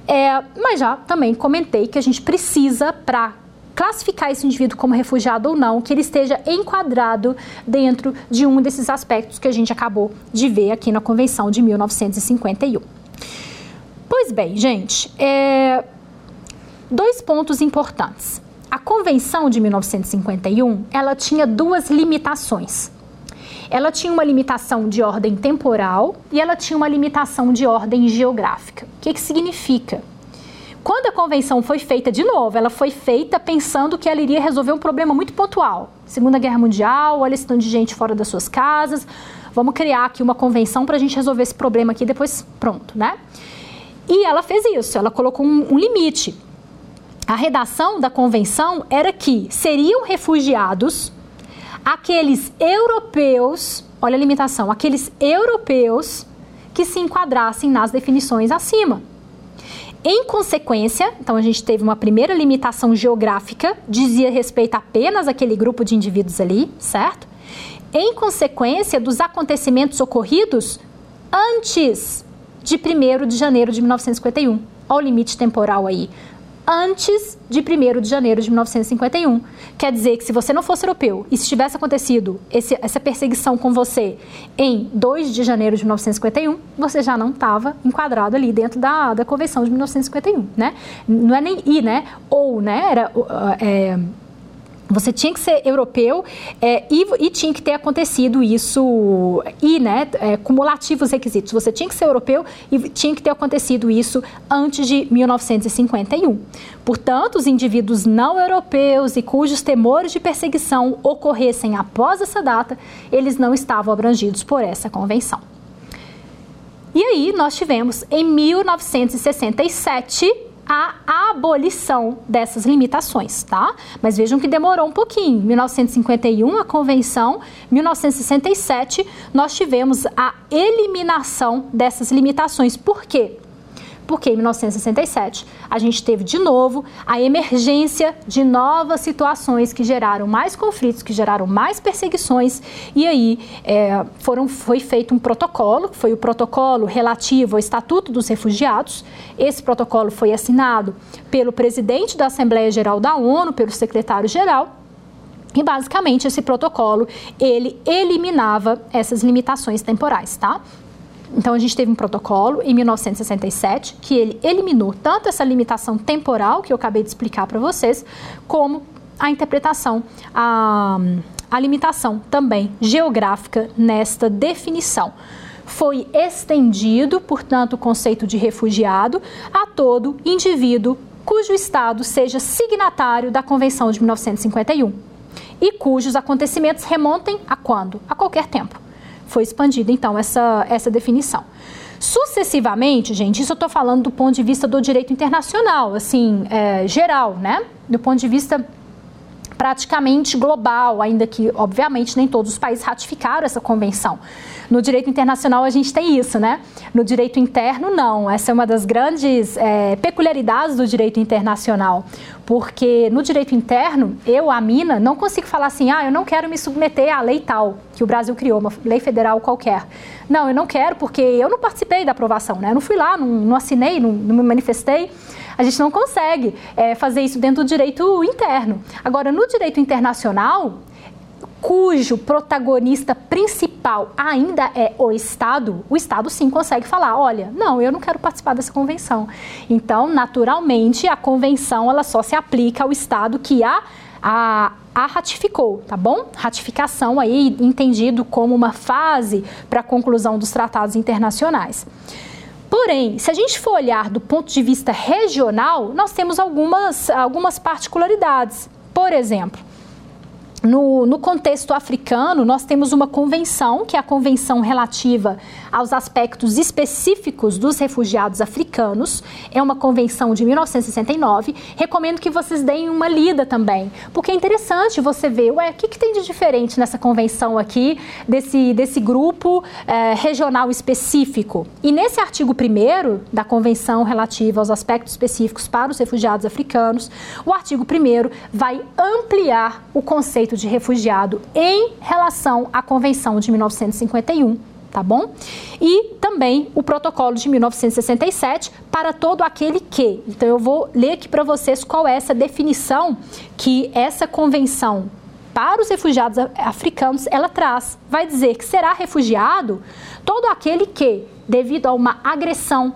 É, mas já também comentei que a gente precisa, para classificar esse indivíduo como refugiado ou não, que ele esteja enquadrado dentro de um desses aspectos que a gente acabou de ver aqui na Convenção de 1951. Pois bem, gente, é, dois pontos importantes. A Convenção de 1951, ela tinha duas limitações. Ela tinha uma limitação de ordem temporal e ela tinha uma limitação de ordem geográfica. O que, que significa? Quando a convenção foi feita de novo, ela foi feita pensando que ela iria resolver um problema muito pontual. Segunda Guerra Mundial, olha esse tanto de gente fora das suas casas, vamos criar aqui uma convenção para a gente resolver esse problema aqui depois pronto, né? E ela fez isso, ela colocou um, um limite a redação da convenção era que seriam refugiados aqueles europeus, olha a limitação, aqueles europeus que se enquadrassem nas definições acima. Em consequência, então a gente teve uma primeira limitação geográfica, dizia respeito apenas àquele grupo de indivíduos ali, certo? Em consequência dos acontecimentos ocorridos antes de 1 de janeiro de 1951. Olha o limite temporal aí antes de 1 de janeiro de 1951. Quer dizer que se você não fosse europeu e se tivesse acontecido esse, essa perseguição com você em 2 de janeiro de 1951, você já não estava enquadrado ali dentro da, da Convenção de 1951, né? Não é nem I, né? Ou, né? Era... É, Você tinha que ser europeu é, e, e, tinha que ter acontecido isso, e, né, é, cumulativos requisitos. Você tinha que ser europeu e tinha que ter acontecido isso antes de 1951. Portanto, os indivíduos não europeus e cujos temores de perseguição ocorressem após essa data, eles não estavam abrangidos por essa convenção. E aí nós tivemos, em 1967, a abolição dessas limitações, tá? Mas vejam que demorou um pouquinho. 1951 a convenção, 1967 nós tivemos a eliminação dessas limitações. Por quê? Porque em 1967 a gente teve de novo a emergência de novas situações que geraram mais conflitos, que geraram mais perseguições, e aí é, foram, foi feito um protocolo, foi o protocolo relativo ao Estatuto dos Refugiados. Esse protocolo foi assinado pelo presidente da Assembleia Geral da ONU, pelo secretário-geral, e basicamente esse protocolo ele eliminava essas limitações temporais, tá? Então a gente teve um protocolo em 1967 que ele eliminou tanto essa limitação temporal que eu acabei de explicar para vocês, como a interpretação, a, a limitação também geográfica nesta definição. Foi estendido, portanto, o conceito de refugiado a todo indivíduo cujo Estado seja signatário da Convenção de 1951 e cujos acontecimentos remontem a quando? A qualquer tempo foi expandida então essa, essa definição. Sucessivamente, gente, isso eu estou falando do ponto de vista do direito internacional, assim, é, geral, né? Do ponto de vista praticamente global, ainda que, obviamente, nem todos os países ratificaram essa convenção. No direito internacional a gente tem isso, né? No direito interno, não. Essa é uma das grandes é, peculiaridades do direito internacional. Porque no direito interno, eu, a mina, não consigo falar assim, ah, eu não quero me submeter à lei tal, que o Brasil criou, uma lei federal qualquer. Não, eu não quero porque eu não participei da aprovação, né? Eu não fui lá, não, não assinei, não, não me manifestei. A gente não consegue é, fazer isso dentro do direito interno. Agora, no direito internacional, cujo protagonista principal ainda é o Estado, o Estado sim consegue falar, olha, não, eu não quero participar dessa convenção. Então, naturalmente, a convenção ela só se aplica ao Estado que a, a, a ratificou, tá bom? Ratificação aí entendido como uma fase para a conclusão dos tratados internacionais. Porém, se a gente for olhar do ponto de vista regional, nós temos algumas, algumas particularidades. Por exemplo, no, no, contexto africano, nós temos uma convenção, que é a convenção relativa aos aspectos específicos dos refugiados africanos. É uma convenção de 1969. Recomendo que vocês deem uma lida também, porque é interessante você ver, ué, o que, que tem de diferente nessa convenção aqui, desse, desse grupo é, regional específico. E nesse artigo 1 da convenção relativa aos aspectos específicos para os refugiados africanos, o artigo 1 vai ampliar o conceito de refugiado em relação à Convenção de 1951 tá bom? E também o protocolo de 1967 para todo aquele que. Então eu vou ler aqui para vocês qual é essa definição que essa convenção para os refugiados africanos ela traz. Vai dizer que será refugiado todo aquele que, devido a uma agressão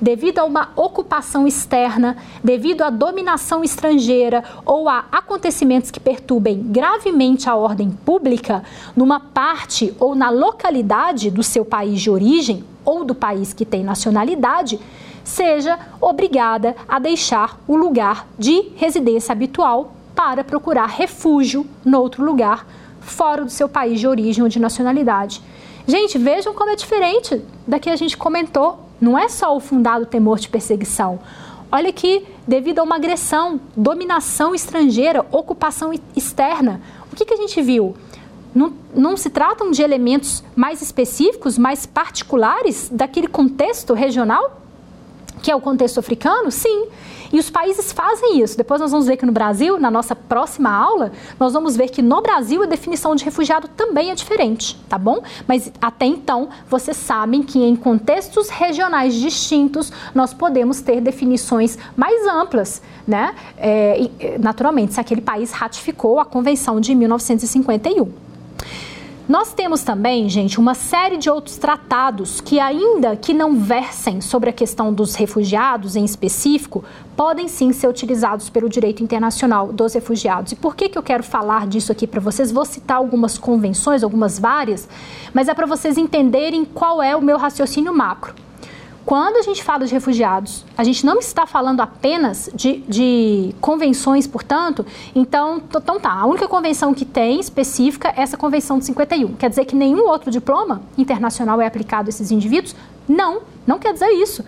devido a uma ocupação externa, devido à dominação estrangeira ou a acontecimentos que perturbem gravemente a ordem pública numa parte ou na localidade do seu país de origem ou do país que tem nacionalidade, seja obrigada a deixar o lugar de residência habitual para procurar refúgio noutro lugar fora do seu país de origem ou de nacionalidade. Gente, vejam como é diferente da que a gente comentou não é só o fundado temor de perseguição. Olha que, devido a uma agressão, dominação estrangeira, ocupação externa, o que, que a gente viu? Não, não se tratam de elementos mais específicos, mais particulares daquele contexto regional? que é o contexto africano? Sim. E os países fazem isso. Depois nós vamos ver que no Brasil, na nossa próxima aula, nós vamos ver que no Brasil a definição de refugiado também é diferente, tá bom? Mas até então, vocês sabem que em contextos regionais distintos, nós podemos ter definições mais amplas, né? É, naturalmente, se aquele país ratificou a Convenção de 1951. Nós temos também, gente, uma série de outros tratados que, ainda que não versem sobre a questão dos refugiados em específico, podem sim ser utilizados pelo direito internacional dos refugiados. E por que, que eu quero falar disso aqui para vocês? Vou citar algumas convenções, algumas várias, mas é para vocês entenderem qual é o meu raciocínio macro. Quando a gente fala de refugiados, a gente não está falando apenas de, de convenções, portanto, então, então tá, a única convenção que tem específica é essa convenção de 51. Quer dizer que nenhum outro diploma internacional é aplicado a esses indivíduos? Não, não quer dizer isso.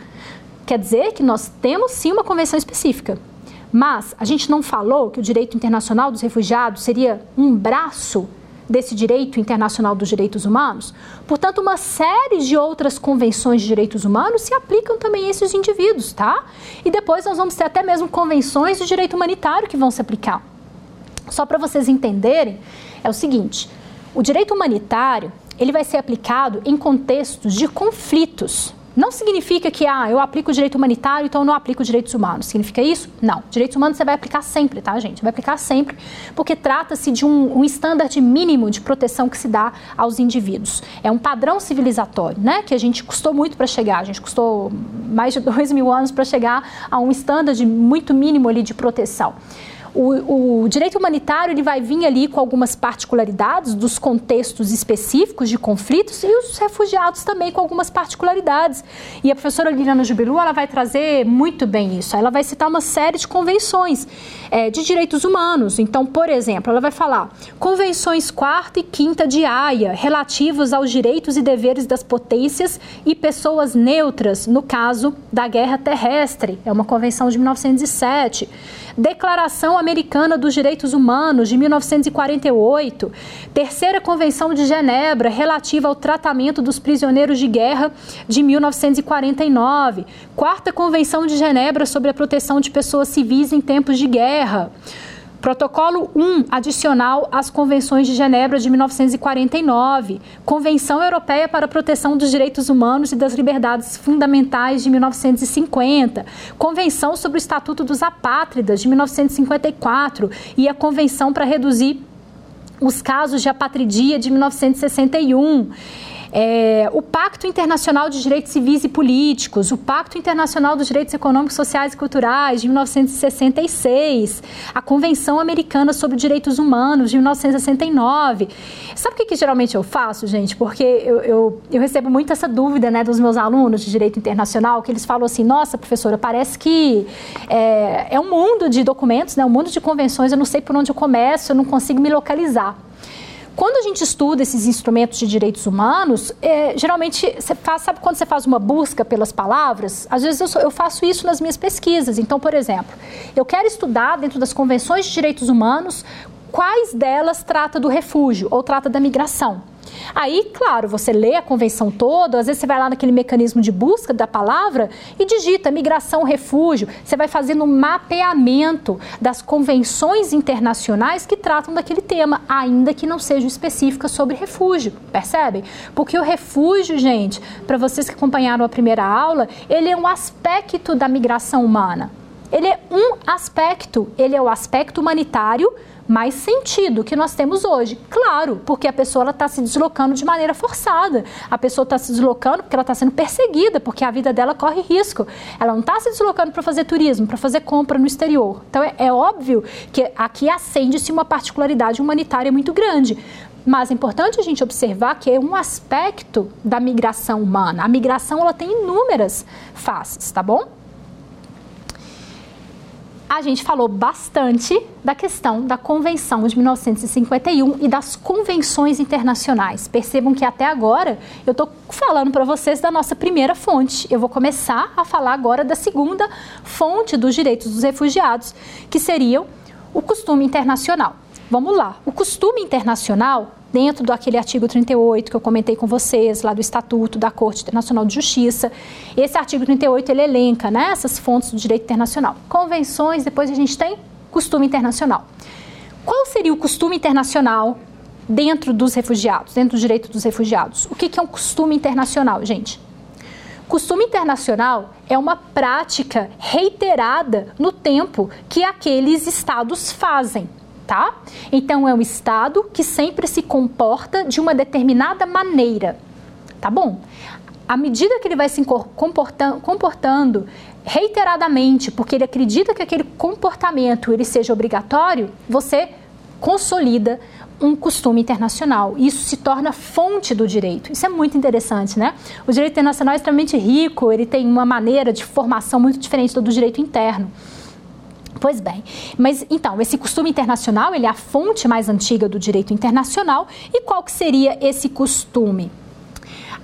Quer dizer que nós temos sim uma convenção específica. Mas a gente não falou que o direito internacional dos refugiados seria um braço desse direito internacional dos direitos humanos. Portanto, uma série de outras convenções de direitos humanos se aplicam também a esses indivíduos, tá? E depois nós vamos ter até mesmo convenções de direito humanitário que vão se aplicar. Só para vocês entenderem, é o seguinte: o direito humanitário ele vai ser aplicado em contextos de conflitos não significa que ah, eu aplico o direito humanitário, então eu não aplico os direitos humanos. Significa isso? Não. Direitos humanos você vai aplicar sempre, tá, gente? Vai aplicar sempre, porque trata-se de um, um mínimo de proteção que se dá aos indivíduos. É um padrão civilizatório, né? Que a gente custou muito para chegar. A gente custou mais de dois mil anos para chegar a um standard muito mínimo ali de proteção. O, o, direito humanitário ele vai vir ali com algumas particularidades dos contextos específicos de conflitos e os refugiados também com algumas particularidades. E a professora Liliana Jubilu ela vai trazer muito bem isso. Ela vai citar uma série de convenções é, de direitos humanos. Então, por exemplo, ela vai falar convenções quarta e quinta de Haia relativos aos direitos e deveres das potências e pessoas neutras no caso da guerra terrestre. É uma convenção de 1907. Declaração Americana dos Direitos Humanos de 1948, Terceira Convenção de Genebra relativa ao tratamento dos prisioneiros de guerra de 1949, Quarta Convenção de Genebra sobre a proteção de pessoas civis em tempos de guerra. Protocolo 1, adicional às Convenções de Genebra de 1949, Convenção Europeia para a Proteção dos Direitos Humanos e das Liberdades Fundamentais de 1950, Convenção sobre o Estatuto dos Apátridas de 1954 e a Convenção para reduzir os casos de apatridia de 1961 é, o Pacto Internacional de Direitos Civis e Políticos, o Pacto Internacional dos Direitos Econômicos, Sociais e Culturais, de 1966, a Convenção Americana sobre Direitos Humanos, de 1969. Sabe o que, que geralmente eu faço, gente? Porque eu, eu, eu recebo muito essa dúvida né, dos meus alunos de Direito Internacional, que eles falam assim, nossa, professora, parece que é, é um mundo de documentos, né, um mundo de convenções, eu não sei por onde eu começo, eu não consigo me localizar. Quando a gente estuda esses instrumentos de direitos humanos, é, geralmente você faz, sabe quando você faz uma busca pelas palavras? Às vezes eu, sou, eu, faço isso nas minhas pesquisas. Então, por exemplo, eu quero estudar dentro das convenções de direitos humanos quais delas trata do refúgio ou trata da migração. Aí, claro, você lê a convenção toda, às vezes você vai lá naquele mecanismo de busca da palavra e digita migração, refúgio. Você vai fazendo um mapeamento das convenções internacionais que tratam daquele tema, ainda que não sejam específicas sobre refúgio, percebem? Porque o refúgio, gente, para vocês que acompanharam a primeira aula, ele é um aspecto da migração humana. Ele é um aspecto, ele é o aspecto humanitário mais sentido que nós temos hoje. Claro, porque a pessoa está se deslocando de maneira forçada. A pessoa está se deslocando porque ela está sendo perseguida, porque a vida dela corre risco. Ela não está se deslocando para fazer turismo, para fazer compra no exterior. Então é, é óbvio que aqui acende-se uma particularidade humanitária muito grande. Mas é importante a gente observar que é um aspecto da migração humana. A migração ela tem inúmeras faces, tá bom? A gente falou bastante da questão da Convenção de 1951 e das convenções internacionais. Percebam que até agora eu estou falando para vocês da nossa primeira fonte. Eu vou começar a falar agora da segunda fonte dos direitos dos refugiados, que seria o costume internacional. Vamos lá. O costume internacional dentro do aquele artigo 38 que eu comentei com vocês, lá do Estatuto da Corte Internacional de Justiça. Esse artigo 38 ele elenca né, essas fontes do direito internacional. Convenções, depois a gente tem costume internacional. Qual seria o costume internacional dentro dos refugiados, dentro do direito dos refugiados? O que é um costume internacional, gente? Costume internacional é uma prática reiterada no tempo que aqueles estados fazem tá? Então é um Estado que sempre se comporta de uma determinada maneira, tá bom? À medida que ele vai se comportando, comportando reiteradamente, porque ele acredita que aquele comportamento ele seja obrigatório, você consolida um costume internacional. Isso se torna fonte do direito. Isso é muito interessante, né? O direito internacional é extremamente rico, ele tem uma maneira de formação muito diferente do direito interno. Pois bem, mas então, esse costume internacional, ele é a fonte mais antiga do direito internacional. E qual que seria esse costume?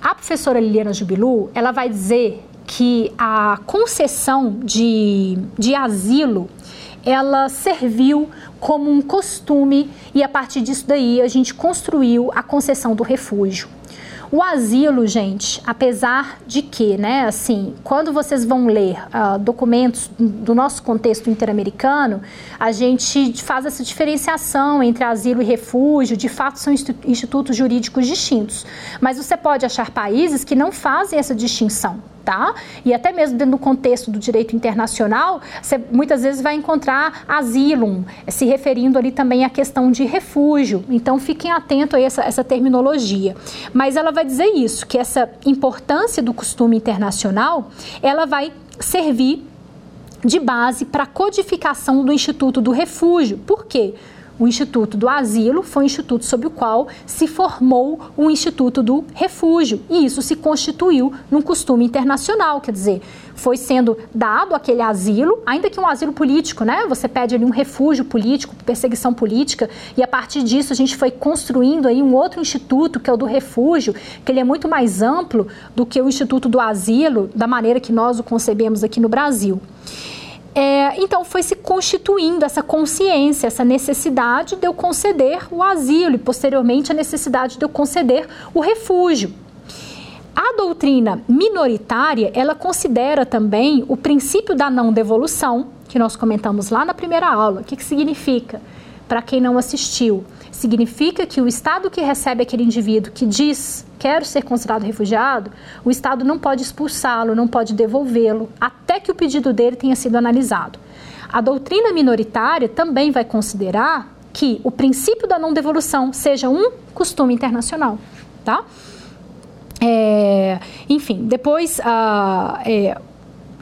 A professora Liliana Jubilu, ela vai dizer que a concessão de, de asilo ela serviu como um costume e a partir disso daí a gente construiu a concessão do refúgio. O asilo, gente, apesar de que, né, assim, quando vocês vão ler uh, documentos do nosso contexto interamericano, a gente faz essa diferenciação entre asilo e refúgio, de fato são institutos jurídicos distintos. Mas você pode achar países que não fazem essa distinção tá? E até mesmo dentro do contexto do direito internacional, você muitas vezes vai encontrar asilo, se referindo ali também à questão de refúgio. Então fiquem atentos a essa, essa terminologia. Mas ela vai dizer isso, que essa importância do costume internacional, ela vai servir de base para a codificação do Instituto do Refúgio. Por quê? O Instituto do Asilo foi o instituto sob o qual se formou o Instituto do Refúgio. E isso se constituiu num costume internacional, quer dizer, foi sendo dado aquele asilo, ainda que um asilo político, né? Você pede ali um refúgio político, perseguição política, e a partir disso a gente foi construindo aí um outro instituto, que é o do refúgio, que ele é muito mais amplo do que o Instituto do Asilo, da maneira que nós o concebemos aqui no Brasil. É, então foi se constituindo essa consciência, essa necessidade de eu conceder o asilo e posteriormente a necessidade de eu conceder o refúgio. A doutrina minoritária, ela considera também o princípio da não devolução, que nós comentamos lá na primeira aula. O que, que significa? Para quem não assistiu, significa que o Estado que recebe aquele indivíduo que diz quero ser considerado refugiado, o Estado não pode expulsá-lo, não pode devolvê-lo, até que o pedido dele tenha sido analisado. A doutrina minoritária também vai considerar que o princípio da não devolução seja um costume internacional, tá? É, enfim, depois uh, é,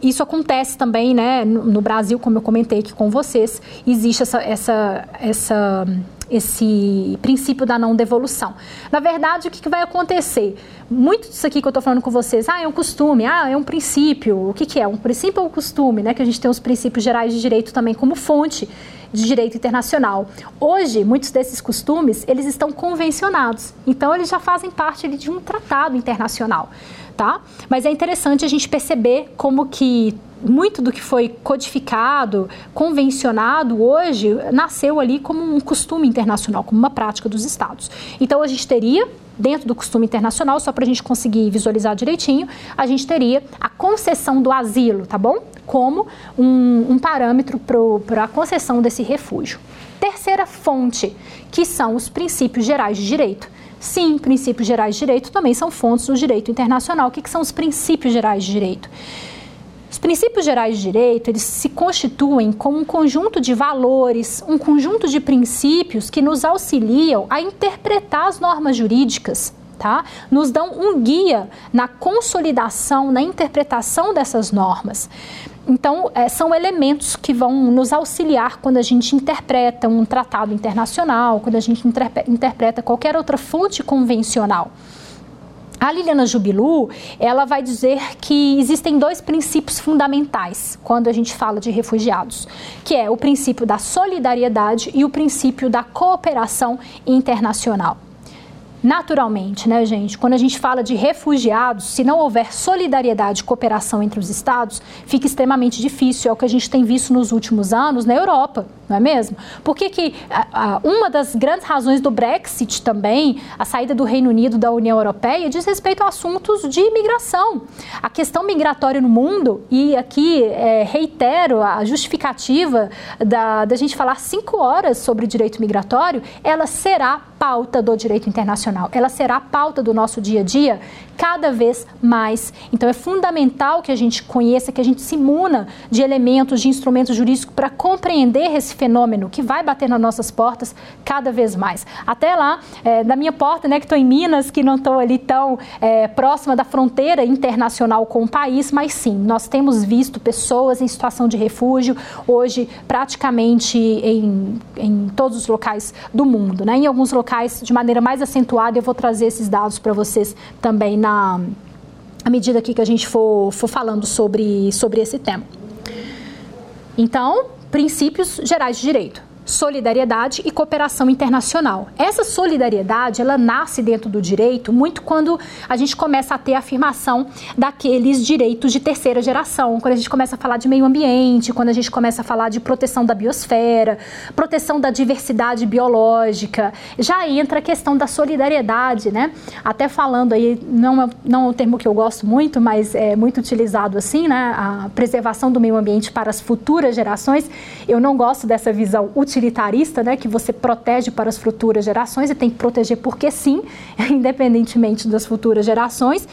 isso acontece também, né, no, no, Brasil, como eu comentei aqui com vocês, existe essa, essa, essa esse princípio da não devolução. Na verdade, o que, que vai acontecer? Muito disso aqui que eu estou falando com vocês, ah, é um costume, ah, é um princípio. O que, que é? Um princípio ou um costume, né? Que a gente tem os princípios gerais de direito também como fonte de direito internacional. Hoje, muitos desses costumes, eles estão convencionados. Então, eles já fazem parte de um tratado internacional, tá? Mas é interessante a gente perceber como que muito do que foi codificado, convencionado hoje, nasceu ali como um costume internacional, como uma prática dos estados. Então a gente teria dentro do costume internacional, só para a gente conseguir visualizar direitinho, a gente teria a concessão do asilo, tá bom? Como um, um parâmetro para a concessão desse refúgio. Terceira fonte, que são os princípios gerais de direito. Sim, princípios gerais de direito também são fontes do direito internacional. O que, que são os princípios gerais de direito? Os princípios gerais de direito, eles se constituem como um conjunto de valores, um conjunto de princípios que nos auxiliam a interpretar as normas jurídicas, tá? Nos dão um guia na consolidação, na interpretação dessas normas. Então, é, são elementos que vão nos auxiliar quando a gente interpreta um tratado internacional, quando a gente interpreta qualquer outra fonte convencional. A Liliana Jubilu, ela vai dizer que existem dois princípios fundamentais quando a gente fala de refugiados, que é o princípio da solidariedade e o princípio da cooperação internacional. Naturalmente, né, gente? Quando a gente fala de refugiados, se não houver solidariedade e cooperação entre os estados, fica extremamente difícil. É o que a gente tem visto nos últimos anos na Europa, não é mesmo? Por que, uma das grandes razões do Brexit também, a saída do Reino Unido da União Europeia, diz respeito a assuntos de imigração. A questão migratória no mundo, e aqui é, reitero a justificativa da, da gente falar cinco horas sobre direito migratório, ela será pauta do direito internacional. Ela será a pauta do nosso dia a dia cada vez mais. Então é fundamental que a gente conheça, que a gente se imuna de elementos, de instrumentos jurídicos para compreender esse fenômeno que vai bater nas nossas portas cada vez mais. Até lá, é, da minha porta, né, que estou em Minas, que não estou ali tão é, próxima da fronteira internacional com o país, mas sim, nós temos visto pessoas em situação de refúgio hoje praticamente em, em todos os locais do mundo, né? Em alguns locais de maneira mais acentuada, eu vou trazer esses dados para vocês também na à medida que a gente for, for falando sobre, sobre esse tema. Então, princípios gerais de direito solidariedade e cooperação internacional. Essa solidariedade, ela nasce dentro do direito muito quando a gente começa a ter a afirmação daqueles direitos de terceira geração, quando a gente começa a falar de meio ambiente, quando a gente começa a falar de proteção da biosfera, proteção da diversidade biológica, já entra a questão da solidariedade, né? Até falando aí, não é, não é um termo que eu gosto muito, mas é muito utilizado assim, né? A preservação do meio ambiente para as futuras gerações. Eu não gosto dessa visão utilizada utilitarista, né, que você protege para as futuras gerações e tem que proteger porque sim, independentemente das futuras gerações.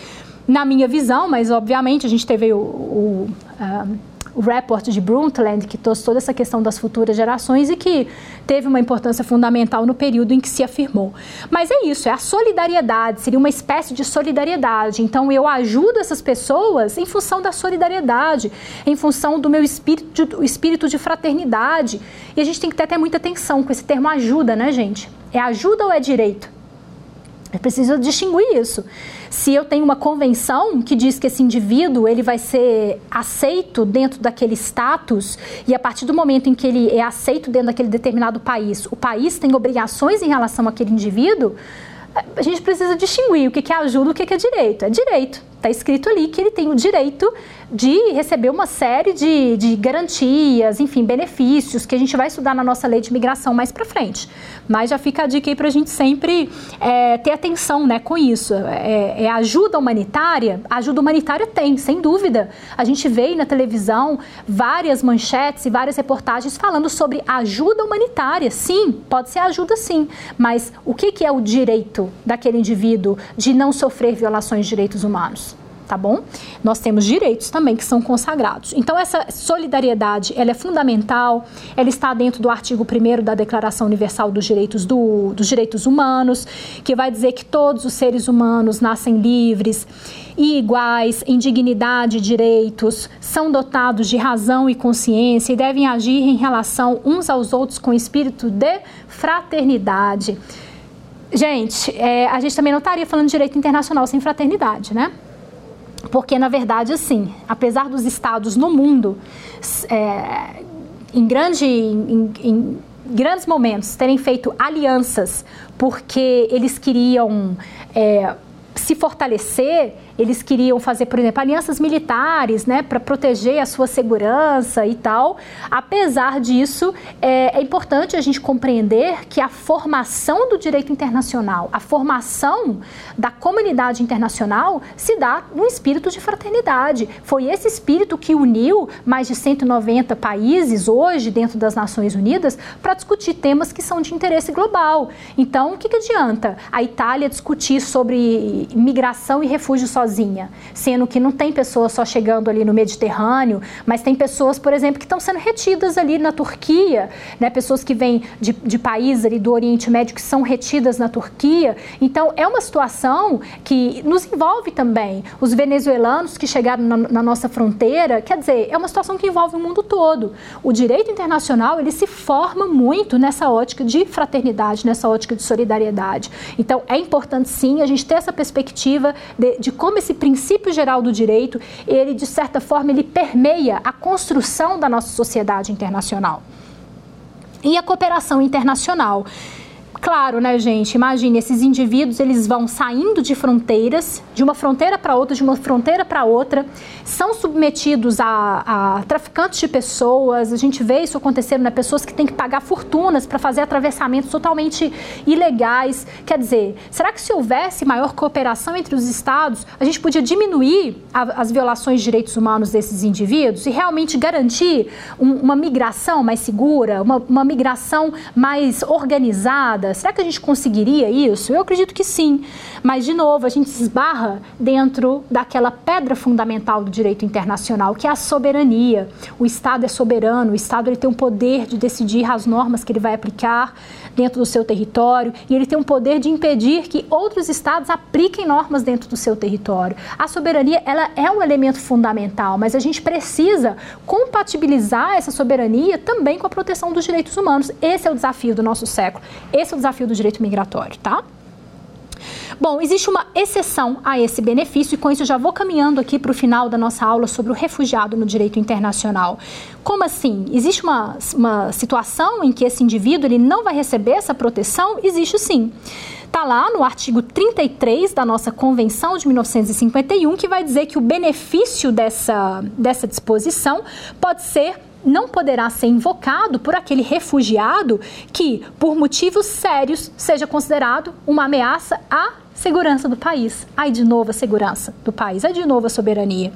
Na minha visão, mas obviamente a gente teve o, o uh, o report de Brundtland, que trouxe toda essa questão das futuras gerações e que teve uma importância fundamental no período em que se afirmou. Mas é isso, é a solidariedade, seria uma espécie de solidariedade. Então eu ajudo essas pessoas em função da solidariedade, em função do meu espírito de, espírito de fraternidade. E a gente tem que ter até muita atenção com esse termo ajuda, né, gente? É ajuda ou é direito? É preciso distinguir isso. Se eu tenho uma convenção que diz que esse indivíduo ele vai ser aceito dentro daquele status e a partir do momento em que ele é aceito dentro daquele determinado país, o país tem obrigações em relação àquele indivíduo, a gente precisa distinguir o que é ajuda e o que é direito. É direito. Está escrito ali que ele tem o direito de receber uma série de, de garantias, enfim, benefícios que a gente vai estudar na nossa lei de imigração mais para frente. Mas já fica a dica aí para a gente sempre é, ter atenção né, com isso. É, é, ajuda humanitária? Ajuda humanitária tem, sem dúvida. A gente vê na televisão várias manchetes e várias reportagens falando sobre ajuda humanitária. Sim, pode ser ajuda sim. Mas o que, que é o direito daquele indivíduo de não sofrer violações de direitos humanos? Tá bom? Nós temos direitos também que são consagrados. Então essa solidariedade, ela é fundamental, ela está dentro do artigo 1 da Declaração Universal dos Direitos do, dos Direitos Humanos, que vai dizer que todos os seres humanos nascem livres e iguais em dignidade e direitos, são dotados de razão e consciência e devem agir em relação uns aos outros com espírito de fraternidade. Gente, é, a gente também não estaria falando de direito internacional sem fraternidade, né? Porque, na verdade, assim, apesar dos estados no mundo, é, em, grande, em, em grandes momentos, terem feito alianças porque eles queriam é, se fortalecer eles queriam fazer, por exemplo, alianças militares, né, para proteger a sua segurança e tal. Apesar disso, é, é, importante a gente compreender que a formação do direito internacional, a formação da comunidade internacional se dá no espírito de fraternidade. Foi esse espírito que uniu mais de 190 países hoje dentro das Nações Unidas para discutir temas que são de interesse global. Então, o que, que adianta a Itália discutir sobre migração e refúgio só sozinha, sendo que não tem pessoas só chegando ali no Mediterrâneo, mas tem pessoas, por exemplo, que estão sendo retidas ali na Turquia, né? pessoas que vêm de, de países ali do Oriente Médio que são retidas na Turquia. Então, é uma situação que nos envolve também. Os venezuelanos que chegaram na, na nossa fronteira, quer dizer, é uma situação que envolve o mundo todo. O direito internacional, ele se forma muito nessa ótica de fraternidade, nessa ótica de solidariedade. Então, é importante sim a gente ter essa perspectiva de, de como como esse princípio geral do direito, ele de certa forma ele permeia a construção da nossa sociedade internacional. E a cooperação internacional claro, né, gente? Imagine, esses indivíduos, eles vão saindo de fronteiras, de uma fronteira para outra, de uma fronteira para outra, são submetidos a, a, traficantes de pessoas. A gente vê isso acontecendo, né? Pessoas que têm que pagar fortunas para fazer atravessamentos totalmente ilegais. Quer dizer, será que se houvesse maior cooperação entre os estados, a gente podia diminuir a, as violações de direitos humanos desses indivíduos e realmente garantir um, uma migração mais segura, uma, uma migração mais organizada, Será que a gente conseguiria isso? Eu acredito que sim. Mas, de novo, a gente esbarra dentro daquela pedra fundamental do direito internacional, que é a soberania. O Estado é soberano, o Estado ele tem o poder de decidir as normas que ele vai aplicar dentro do seu território e ele tem o poder de impedir que outros estados apliquem normas dentro do seu território. A soberania ela é um elemento fundamental, mas a gente precisa compatibilizar essa soberania também com a proteção dos direitos humanos. Esse é o desafio do nosso século. Esse é o desafio do direito migratório, tá? Bom, existe uma exceção a esse benefício e com isso já vou caminhando aqui para o final da nossa aula sobre o refugiado no direito internacional. Como assim? Existe uma, uma situação em que esse indivíduo ele não vai receber essa proteção? Existe sim. Está lá no artigo 33 da nossa Convenção de 1951, que vai dizer que o benefício dessa, dessa disposição pode ser não poderá ser invocado por aquele refugiado que, por motivos sérios, seja considerado uma ameaça à segurança do país. Aí de novo a segurança do país, aí de novo a soberania.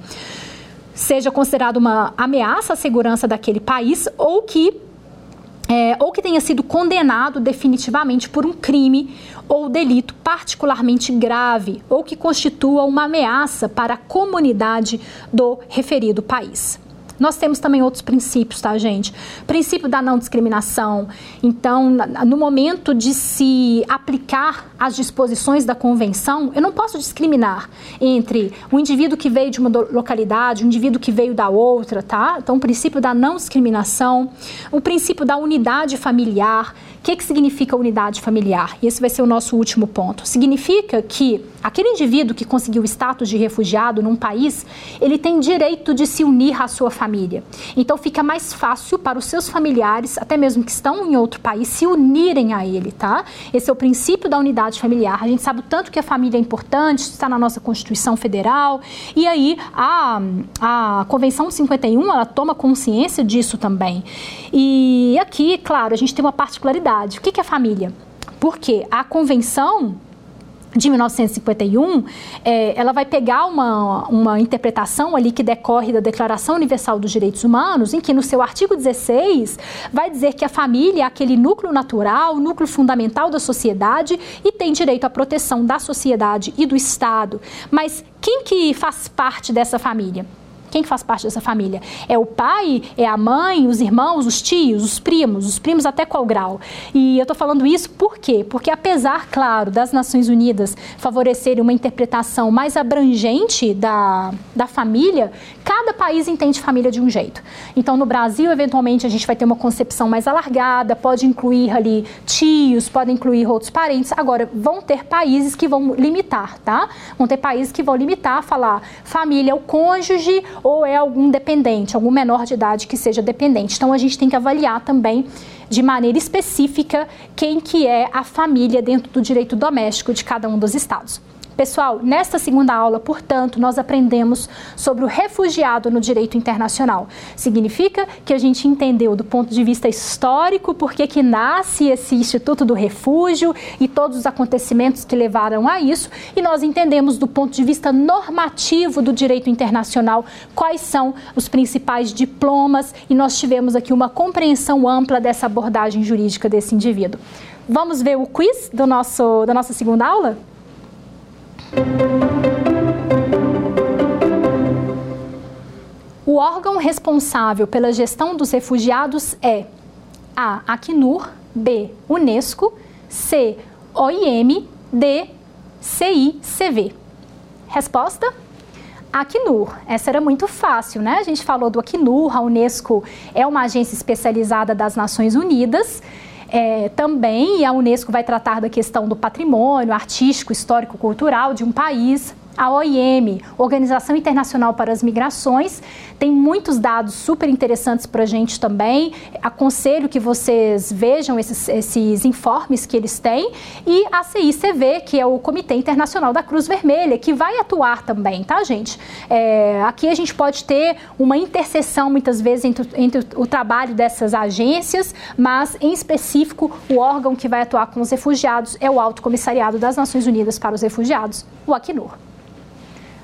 Seja considerado uma ameaça à segurança daquele país ou que é, ou que tenha sido condenado definitivamente por um crime ou delito particularmente grave ou que constitua uma ameaça para a comunidade do referido país. Nós temos também outros princípios, tá, gente? Princípio da não discriminação. Então, no momento de se aplicar as disposições da convenção, eu não posso discriminar entre o indivíduo que veio de uma localidade, o indivíduo que veio da outra, tá? Então, o princípio da não discriminação, o princípio da unidade familiar. O que, que significa unidade familiar? E esse vai ser o nosso último ponto. Significa que aquele indivíduo que conseguiu o status de refugiado num país, ele tem direito de se unir à sua família. Então fica mais fácil para os seus familiares, até mesmo que estão em outro país, se unirem a ele, tá? Esse é o princípio da unidade familiar. A gente sabe o tanto que a família é importante, está na nossa Constituição Federal. E aí a, a Convenção 51, ela toma consciência disso também. E aqui, claro, a gente tem uma particularidade o que é família? Porque a convenção de 1951, é, ela vai pegar uma, uma interpretação ali que decorre da Declaração Universal dos Direitos Humanos, em que no seu artigo 16 vai dizer que a família é aquele núcleo natural, núcleo fundamental da sociedade e tem direito à proteção da sociedade e do Estado. Mas quem que faz parte dessa família? Quem faz parte dessa família? É o pai, é a mãe, os irmãos, os tios, os primos, os primos até qual grau? E eu estou falando isso por quê? Porque apesar, claro, das Nações Unidas favorecerem uma interpretação mais abrangente da, da família, cada país entende família de um jeito. Então, no Brasil, eventualmente, a gente vai ter uma concepção mais alargada, pode incluir ali tios, pode incluir outros parentes. Agora, vão ter países que vão limitar, tá? Vão ter países que vão limitar, falar família é o cônjuge ou é algum dependente, algum menor de idade que seja dependente. Então a gente tem que avaliar também de maneira específica quem que é a família dentro do direito doméstico de cada um dos estados. Pessoal, nesta segunda aula, portanto, nós aprendemos sobre o refugiado no direito internacional. Significa que a gente entendeu do ponto de vista histórico por que nasce esse Instituto do Refúgio e todos os acontecimentos que levaram a isso, e nós entendemos do ponto de vista normativo do direito internacional quais são os principais diplomas e nós tivemos aqui uma compreensão ampla dessa abordagem jurídica desse indivíduo. Vamos ver o quiz do nosso, da nossa segunda aula? O órgão responsável pela gestão dos refugiados é A. Acnur, B. Unesco, C. OIM, D. CICV. Resposta? Acnur. Essa era muito fácil, né? A gente falou do Acnur, a Unesco é uma agência especializada das Nações Unidas é, também, a Unesco vai tratar da questão do patrimônio artístico, histórico, cultural de um país. A OIM, Organização Internacional para as Migrações, tem muitos dados super interessantes para a gente também. Aconselho que vocês vejam esses, esses informes que eles têm. E a CICV, que é o Comitê Internacional da Cruz Vermelha, que vai atuar também, tá, gente? É, aqui a gente pode ter uma interseção, muitas vezes, entre, entre o trabalho dessas agências, mas, em específico, o órgão que vai atuar com os refugiados é o Alto Comissariado das Nações Unidas para os Refugiados, o Acnur.